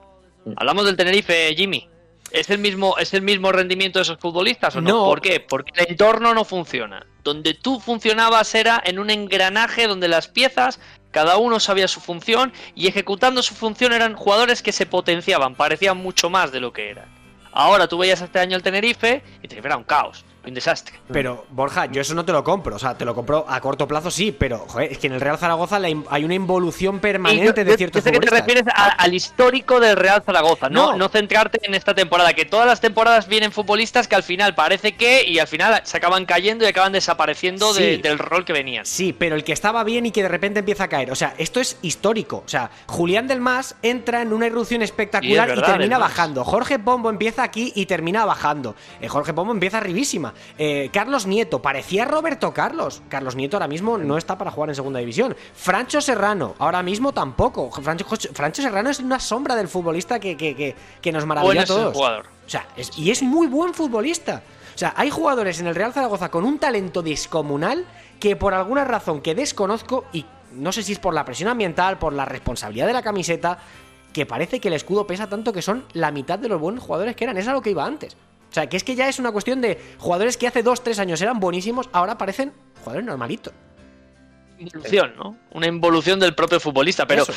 S4: Mm.
S3: Hablamos del Tenerife, Jimmy. ¿Es el mismo, es el mismo rendimiento de esos futbolistas o no?
S1: No.
S3: ¿Por qué? Porque el entorno no funciona. Donde tú funcionabas era en un engranaje donde las piezas, cada uno sabía su función y ejecutando su función eran jugadores que se potenciaban, parecían mucho más de lo que eran. Ahora tú veías este año el Tenerife y Tenerife era un caos, un desastre.
S1: Pero, Borja, yo eso no te lo compro. O sea, te lo compro a corto plazo, sí, pero joder, es que en el Real Zaragoza hay una involución permanente
S3: yo-
S1: de ciertos
S3: yo sé que te refieres a- al histórico del Real Zaragoza, no,
S1: No.
S3: no centrarte en esta temporada, que todas las temporadas vienen futbolistas que al final parece que y al final se acaban cayendo y acaban desapareciendo de- del rol que venían.
S1: Sí, pero el que estaba bien y que de repente empieza a caer. O sea, esto es histórico. O sea, Julián del Mas entra en una irrupción espectacular y,
S3: es verdad,
S1: termina bajando. Jorge Pombo empieza aquí y termina bajando. Eh, Jorge Pombo empieza arribísima. Eh, Carlos Nieto, parecía Roberto Carlos. Carlos Nieto ahora mismo no está para jugar en segunda división. Francho Serrano, ahora mismo tampoco. Francho, Francho Serrano es una sombra del futbolista que, que, que, que nos maravilla a todos.
S3: jugador.
S1: O sea, es- y es muy buen futbolista. O sea, hay jugadores en el Real Zaragoza con un talento descomunal que por alguna razón que desconozco y no sé si es por la presión ambiental, por la responsabilidad de la camiseta, que parece que el escudo pesa tanto que son la mitad de los buenos jugadores que eran. Es a lo que iba antes. O sea, que es que ya es una cuestión de jugadores que hace dos, tres años eran buenísimos, ahora parecen jugadores normalitos.
S3: Involución, ¿no? Una involución del propio futbolista, pero
S1: Eso.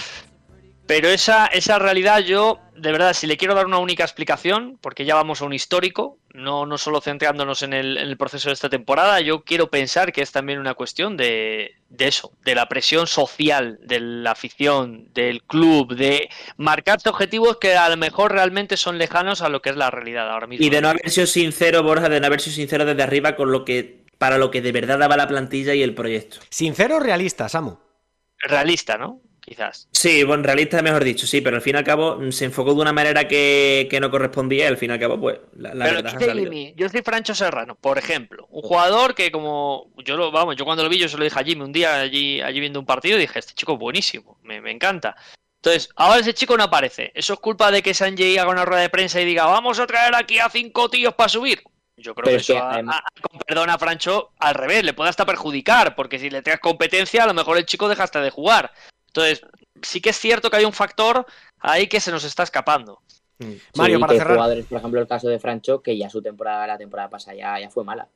S3: Pero esa, esa realidad yo, de verdad, si le quiero dar una única explicación, porque ya vamos a un histórico, no, no solo centrándonos en el, en el proceso de esta temporada, yo quiero pensar que es también una cuestión de, de eso, de la presión social, de la afición, del club, de marcarse objetivos que a lo mejor realmente son lejanos a lo que es la realidad ahora mismo.
S5: Y de no haber sido sincero, Borja, de no haber sido sincero desde arriba con lo que para lo que de verdad daba la plantilla y el proyecto.
S1: ¿Sincero o realista, Samu?
S3: Realista, ¿no? Quizás.
S5: Sí, bueno, realista mejor dicho, sí, pero al fin y al cabo se enfocó de una manera que, que no correspondía y al fin y al cabo, pues, la, la
S3: Pero
S5: verdad.
S3: Jimmy, yo soy Francho Serrano, por ejemplo, un jugador que como yo lo vamos, yo cuando lo vi yo se lo dije a Jimmy un día allí, allí viendo un partido y dije, este chico es buenísimo, me, me encanta. Entonces, ahora ese chico no aparece. ¿Eso es culpa de que Sanjay haga una rueda de prensa y diga, vamos a traer aquí a cinco tíos para subir? Yo creo
S4: Pero
S3: que
S4: es que,
S3: eso, a-
S4: además-
S3: a- con perdón a Francho, al revés, le puede hasta perjudicar, porque si le traes competencia, a lo mejor el chico deja hasta de jugar. Entonces, sí que es cierto que hay un factor ahí que se nos está escapando.
S1: Mario,
S4: Sí,
S1: para
S4: que
S1: cerrar.
S4: jugadores, por ejemplo, el caso de Francho, que ya su temporada, la temporada pasada ya, ya fue mala.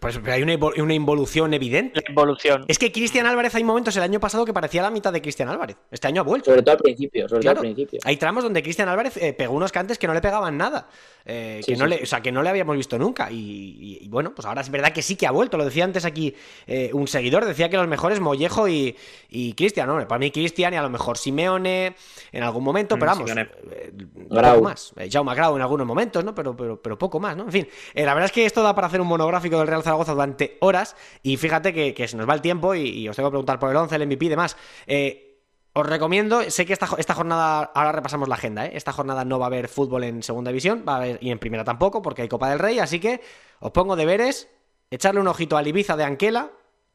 S1: Pues pero hay una, invo- una involución evidente.
S3: La involución.
S1: Es que Cristian Álvarez hay momentos el año pasado que parecía la mitad de Cristian Álvarez. Este año ha vuelto.
S4: Sobre todo al principio, sobre
S1: Claro,
S4: todo al principio.
S1: hay tramos donde Cristian Álvarez eh, pegó unos cantes que no le pegaban nada. eh,
S4: Sí,
S1: que, no
S4: sí,
S1: le,
S4: sí.
S1: o sea, que no le habíamos visto nunca. Y, y- y bueno, pues ahora es verdad que sí que ha vuelto. Lo decía antes aquí eh, un seguidor. Decía que los mejores Mollejo y, y Cristian. Hombre, para mí Cristian y a lo mejor Simeone en algún momento.
S5: Mm,
S1: Pero vamos, eh,
S4: Grau.
S1: poco más. Eh, Jaume Grau en algunos momentos, ¿no? Pero, pero, pero poco más, ¿no? En fin, eh, la verdad es que esto da para hacer un monográfico del Real Zaragoza durante horas. Y fíjate que, que se nos va el tiempo y, y os tengo que preguntar por el 11, el MVP y demás. Eh, os recomiendo, sé que esta, esta jornada, ahora repasamos la agenda, ¿eh? esta jornada no va a haber fútbol en segunda división, va a haber, y en primera tampoco, porque hay Copa del Rey, así que os pongo deberes, echarle un ojito al Ibiza de Anquela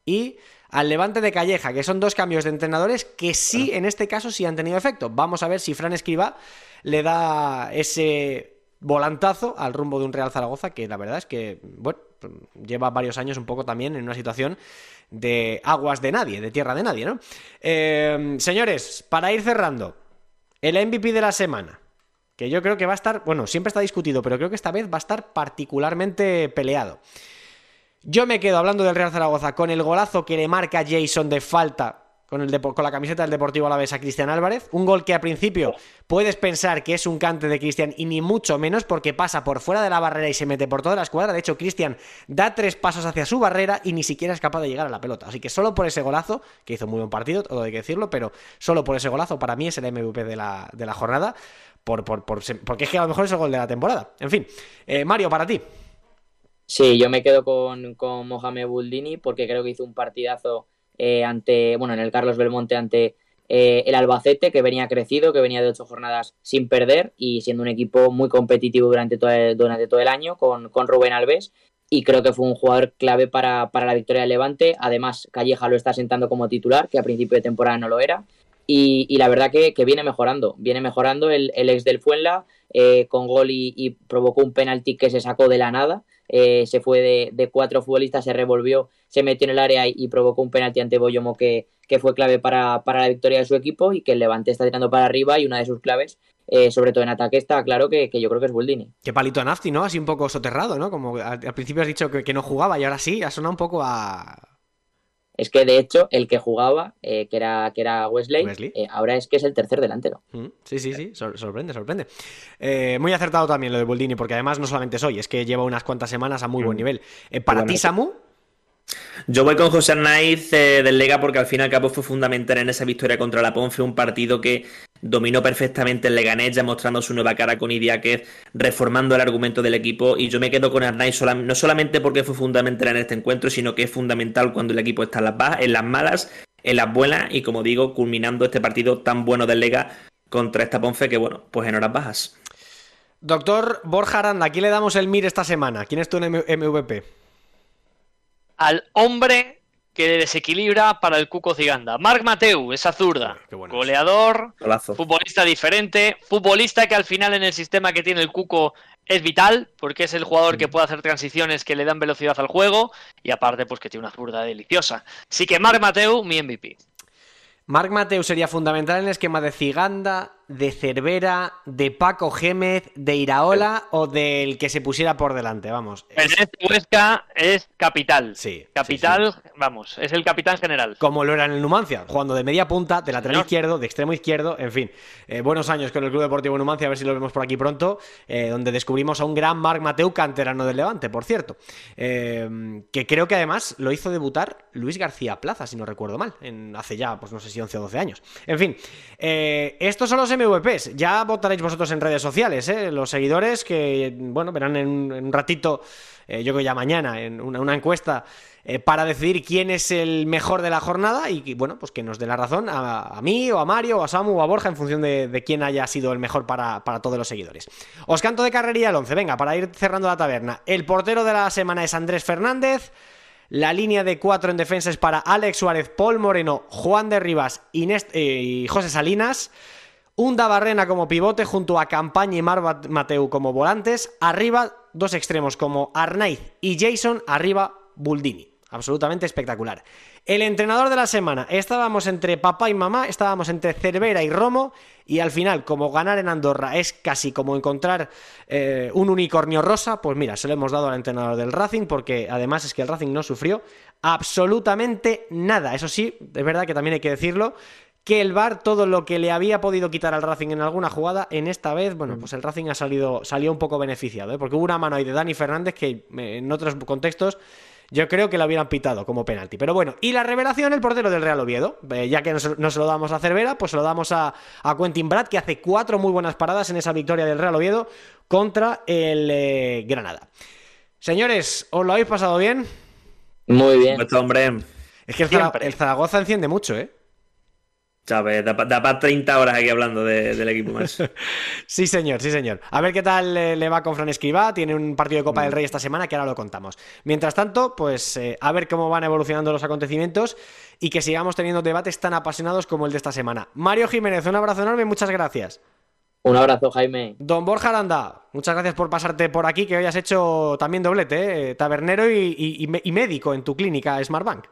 S1: y al Levante de Calleja, que son dos cambios de entrenadores que sí, en este caso, sí han tenido efecto. Vamos a ver si Fran Escribá le da ese volantazo al rumbo de un Real Zaragoza, que la verdad es que, bueno, lleva varios años un poco también en una situación de aguas de nadie, de tierra de nadie, ¿no? Eh, señores, para ir cerrando, el MVP de la semana, que yo creo que va a estar, bueno, siempre está discutido, pero creo que esta vez va a estar particularmente peleado. Yo me quedo hablando del Real Zaragoza con el golazo que le marca Jason de falta con, el con la camiseta del Deportivo Alavés a Cristian Álvarez. Un gol que a principio puedes pensar que es un cante de Cristian y ni mucho menos porque pasa por fuera de la barrera y se mete por toda la escuadra. De hecho, Cristian da tres pasos hacia su barrera y ni siquiera es capaz de llegar a la pelota. Así que solo por ese golazo, que hizo muy buen partido, todo hay que decirlo, pero solo por ese golazo para mí es el MVP de la, de la jornada. Por, por- por porque es que a lo mejor es el gol de la temporada. En fin, Eh, Mario, para ti.
S4: Sí, yo me quedo con, con Mohamed Buldini porque creo que hizo un partidazo eh, ante, bueno, en el Carlos Belmonte ante eh, el Albacete, que venía crecido, que venía de ocho jornadas sin perder y siendo un equipo muy competitivo durante todo el, durante todo el año con, con Rubén Alves. Y creo que fue un jugador clave para, para la victoria del Levante. Además, Calleja lo está sentando como titular, que a principio de temporada no lo era. Y, la verdad que, viene mejorando, viene mejorando el, el ex del Fuenla eh, con gol y, y provocó un penalti que se sacó de la nada. Eh, se fue de, cuatro futbolistas, se revolvió, se metió en el área y, provocó un penalti ante Boyomo que, que fue clave para, para la victoria de su equipo y que el Levante está tirando para arriba y una de sus claves, eh, sobre todo en ataque, está claro que, que yo creo que es Buldini.
S1: Qué palito a Nafti, ¿no? Así un poco soterrado, ¿no? Como al, al principio has dicho que, que no jugaba y ahora sí, ha sonado un poco a.
S4: Es que de hecho el que jugaba, eh, que, era, que era Wesley,
S1: Wesley.
S4: eh, ahora es que es el tercer delantero.
S1: Mm, Sí, sí, sí, sor- sorprende, sorprende. Eh, muy acertado también lo de Boldini, porque además no solamente es hoy, es que lleva unas cuantas semanas a muy buen nivel. Eh, para ti. Samu,
S5: Yo voy con José Arnaiz eh, del Lega porque al fin y al cabo fue fundamental en esa victoria contra la Ponce, un partido que dominó perfectamente el Leganés, ya mostrando su nueva cara con Idiáquez, reformando el argumento del equipo y yo me quedo con Arnaiz no solamente porque fue fundamental en este encuentro, sino que es fundamental cuando el equipo está en las en las malas, en las buenas y como digo, culminando este partido tan bueno del Lega contra esta Ponce que bueno, pues en horas bajas.
S1: doctor Borja Aranda, ¿a quién le damos el MIR esta semana? ¿Quién es tu MVP?
S3: Al hombre que desequilibra para el Cuco Ciganda. Marc Mateu, esa zurda.
S1: Qué bueno es.
S3: Goleador,
S5: Golazo.
S3: futbolista diferente, futbolista que al final en el sistema que tiene el Cuco es vital, porque es el jugador que puede hacer transiciones que le dan velocidad al juego y aparte pues que tiene una zurda deliciosa. Así que Marc Mateu, mi MVP.
S1: Marc Mateu sería fundamental en el esquema de Ciganda, de Cervera, de Paco Gémez, de Iraola o del que se pusiera por delante, vamos. Es-
S3: Huesca es capital.
S1: Sí,
S3: Capital, vamos, es el capitán general.
S1: como lo era en el Numancia, jugando de media punta, de lateral izquierdo, de extremo izquierdo, en fin. Eh, buenos años con el Club Deportivo Numancia, a ver si lo vemos por aquí pronto, eh, donde descubrimos a un gran Marc Mateu, canterano del Levante, por cierto. Eh, que creo que además lo hizo debutar Luis García Plaza, si no recuerdo mal, en, hace ya, pues no sé si 11 o 12 años. En fin, eh, estos son los MVPs. Ya votaréis vosotros en redes sociales, ¿eh? los seguidores que, bueno, verán en un, ratito, eh, yo creo ya mañana, en una, encuesta eh, para decidir quién es el mejor de la jornada y, bueno, pues que nos dé la razón a, mí o a Mario o a Samu o a Borja en función de, quién haya sido el mejor para, para, todos los seguidores. Os canto de carrería el 11, venga, para ir cerrando la taberna. El portero de la semana es Andrés Fernández. La línea de cuatro en defensa es para Alex Suárez, Paul Moreno, Juan de Rivas y José Salinas. Un Barrena como pivote junto a Campaña y Mar Mateu como volantes. Arriba, dos extremos como Arnaiz y Jason. Arriba, Buldini. Absolutamente espectacular. El entrenador de la semana. Estábamos entre papá y mamá, estábamos entre Cervera y Romo. Y al final, como ganar en Andorra es casi como encontrar eh, un unicornio rosa, pues mira, se lo hemos dado al entrenador del Racing, porque además es que el Racing no sufrió absolutamente nada. Eso sí, es verdad que también hay que decirlo que el VAR todo lo que le había podido quitar al Racing en alguna jugada, en esta vez, bueno, mm. pues el Racing ha salido salió un poco beneficiado, ¿eh? porque hubo una mano ahí de Dani Fernández que eh, en otros contextos yo creo que la hubieran pitado como penalti. Pero bueno, y la revelación, el portero del Real Oviedo. Eh, ya que no se, lo damos a Cervera, pues se lo damos a, Quentin Brad, que hace cuatro muy buenas paradas en esa victoria del Real Oviedo contra el eh, Granada. Señores, ¿os lo habéis pasado bien?
S4: Muy bien.
S5: Pues, hombre.
S1: Es que el Zaragoza enciende mucho, ¿eh?
S5: ¿Sabes? Da, para 30 horas aquí hablando del equipo más.
S1: sí, señor, sí, señor. A ver qué tal le va con Fran Escribá. Tiene un partido de Copa del mm. Rey esta semana que ahora lo contamos. Mientras tanto, pues eh, a ver cómo van evolucionando los acontecimientos y que sigamos teniendo debates tan apasionados como el de esta semana. Mario Jiménez, un abrazo enorme, muchas gracias.
S4: Un abrazo, Jaime.
S1: Don Borja Aranda, muchas gracias por pasarte por aquí, que hoy has hecho también doblete, eh, tabernero y, y médico en tu clínica Smartbank.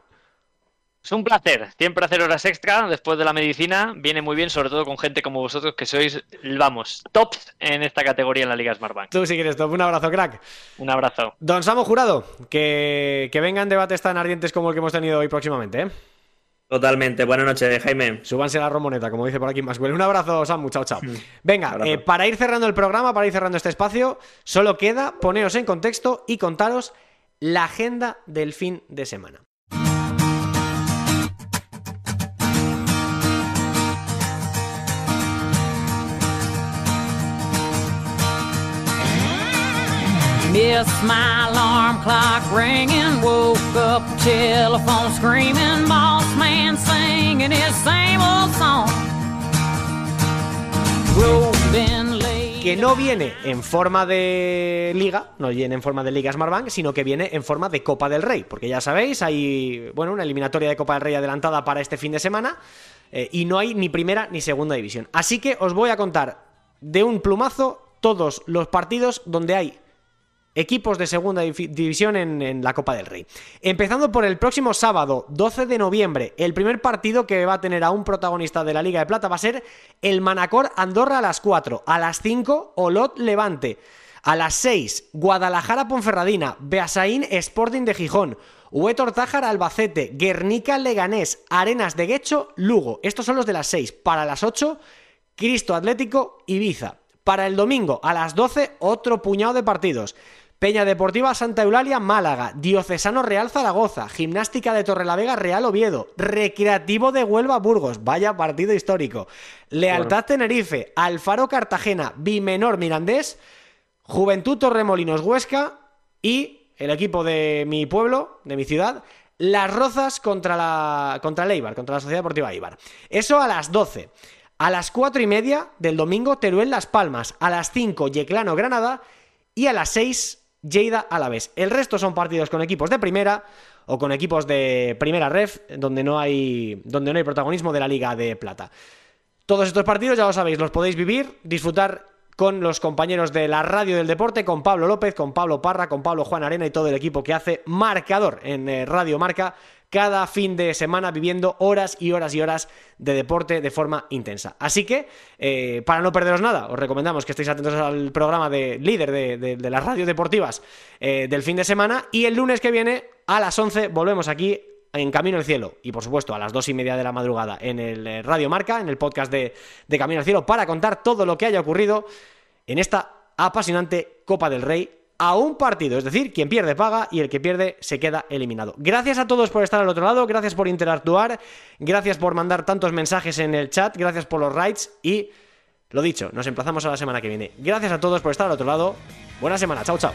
S3: Es un placer, siempre hacer horas extra después de la medicina. Viene muy bien, sobre todo con gente como vosotros que sois, vamos, tops en esta categoría en la Liga Smartbank.
S1: Tú si quieres top, un abrazo, crack.
S3: Un abrazo.
S1: Don Samo Jurado, que, que vengan debates tan ardientes como el que hemos tenido hoy próximamente, ¿eh?
S5: Totalmente. Buenas noches, Jaime.
S1: Súbanse la romoneta, como dice por aquí más. Un abrazo, Samu. Chao, chao. Venga, eh, para ir cerrando el programa, para ir cerrando este espacio, solo queda poneros en contexto y contaros la agenda del fin de semana. My clock ringing, woke up, telephone screaming, boss man singing his same old song. que no viene en forma de liga, no viene en forma de liga Smartbank, sino que viene en forma de Copa del Rey, porque ya sabéis, hay bueno, una eliminatoria de Copa del Rey adelantada para este fin de semana eh, y no hay ni primera ni segunda división. Así que os voy a contar de un plumazo todos los partidos donde hay equipos de segunda división en, la Copa del Rey. Empezando por el próximo sábado, 12 de noviembre, el primer partido que va a tener a un protagonista de la Liga de Plata va a ser el Manacor Andorra a las 4, a las 5 Olot Levante, a las 6 Guadalajara Ponferradina, Beasaín Sporting de Gijón, Huetor Tájar Albacete, Guernica Leganés, Arenas de Guecho, Lugo. Estos son los de las 6. Para las 8, Cristo Atlético, Ibiza. Para el domingo a las 12, otro puñado de partidos. Peña Deportiva Santa Eulalia, Málaga, Diocesano Real Zaragoza, Gimnástica de Torrelavega Real Oviedo, Recreativo de Huelva Burgos, vaya partido histórico, Lealtad Tenerife, Alfaro Cartagena, Bimenor Mirandés, Juventud Torremolinos Huesca. Y el equipo de mi pueblo, de mi ciudad, Las Rozas contra la contra el Eibar, contra la Sociedad Deportiva Eibar. Eso a las 12. A las 4 y media del domingo, Teruel Las Palmas. A las 5, Yeclano Granada. Y a las 6, Lleida a la vez. El resto son partidos con equipos de primera o con equipos de primera ref, donde no hay, donde no hay protagonismo de la Liga de Plata. Todos estos partidos, ya lo sabéis, los podéis vivir, disfrutar con los compañeros de la radio del deporte, con Pablo López, con Pablo Parra, con Pablo Juan Arena y todo el equipo que hace marcador en eh, Radio Marca cada fin de semana viviendo horas y horas y horas de deporte de forma intensa. Así que, eh, para no perderos nada, os recomendamos que estéis atentos al programa de líder de, las radios deportivas eh, del fin de semana y el lunes que viene a las 11 volvemos aquí en Camino al Cielo y por supuesto a las dos y media de la madrugada en el eh, Radio Marca, en el podcast de, de Camino al Cielo para contar todo lo que haya ocurrido en esta apasionante Copa del Rey a un partido. Es decir, quien pierde paga y el que pierde se queda eliminado. Gracias a todos por estar al otro lado, gracias por interactuar, gracias por mandar tantos mensajes en el chat, gracias por los rights y Lo dicho, nos emplazamos a la semana que viene. Gracias a todos por estar al otro lado. Buena semana, chao, chao.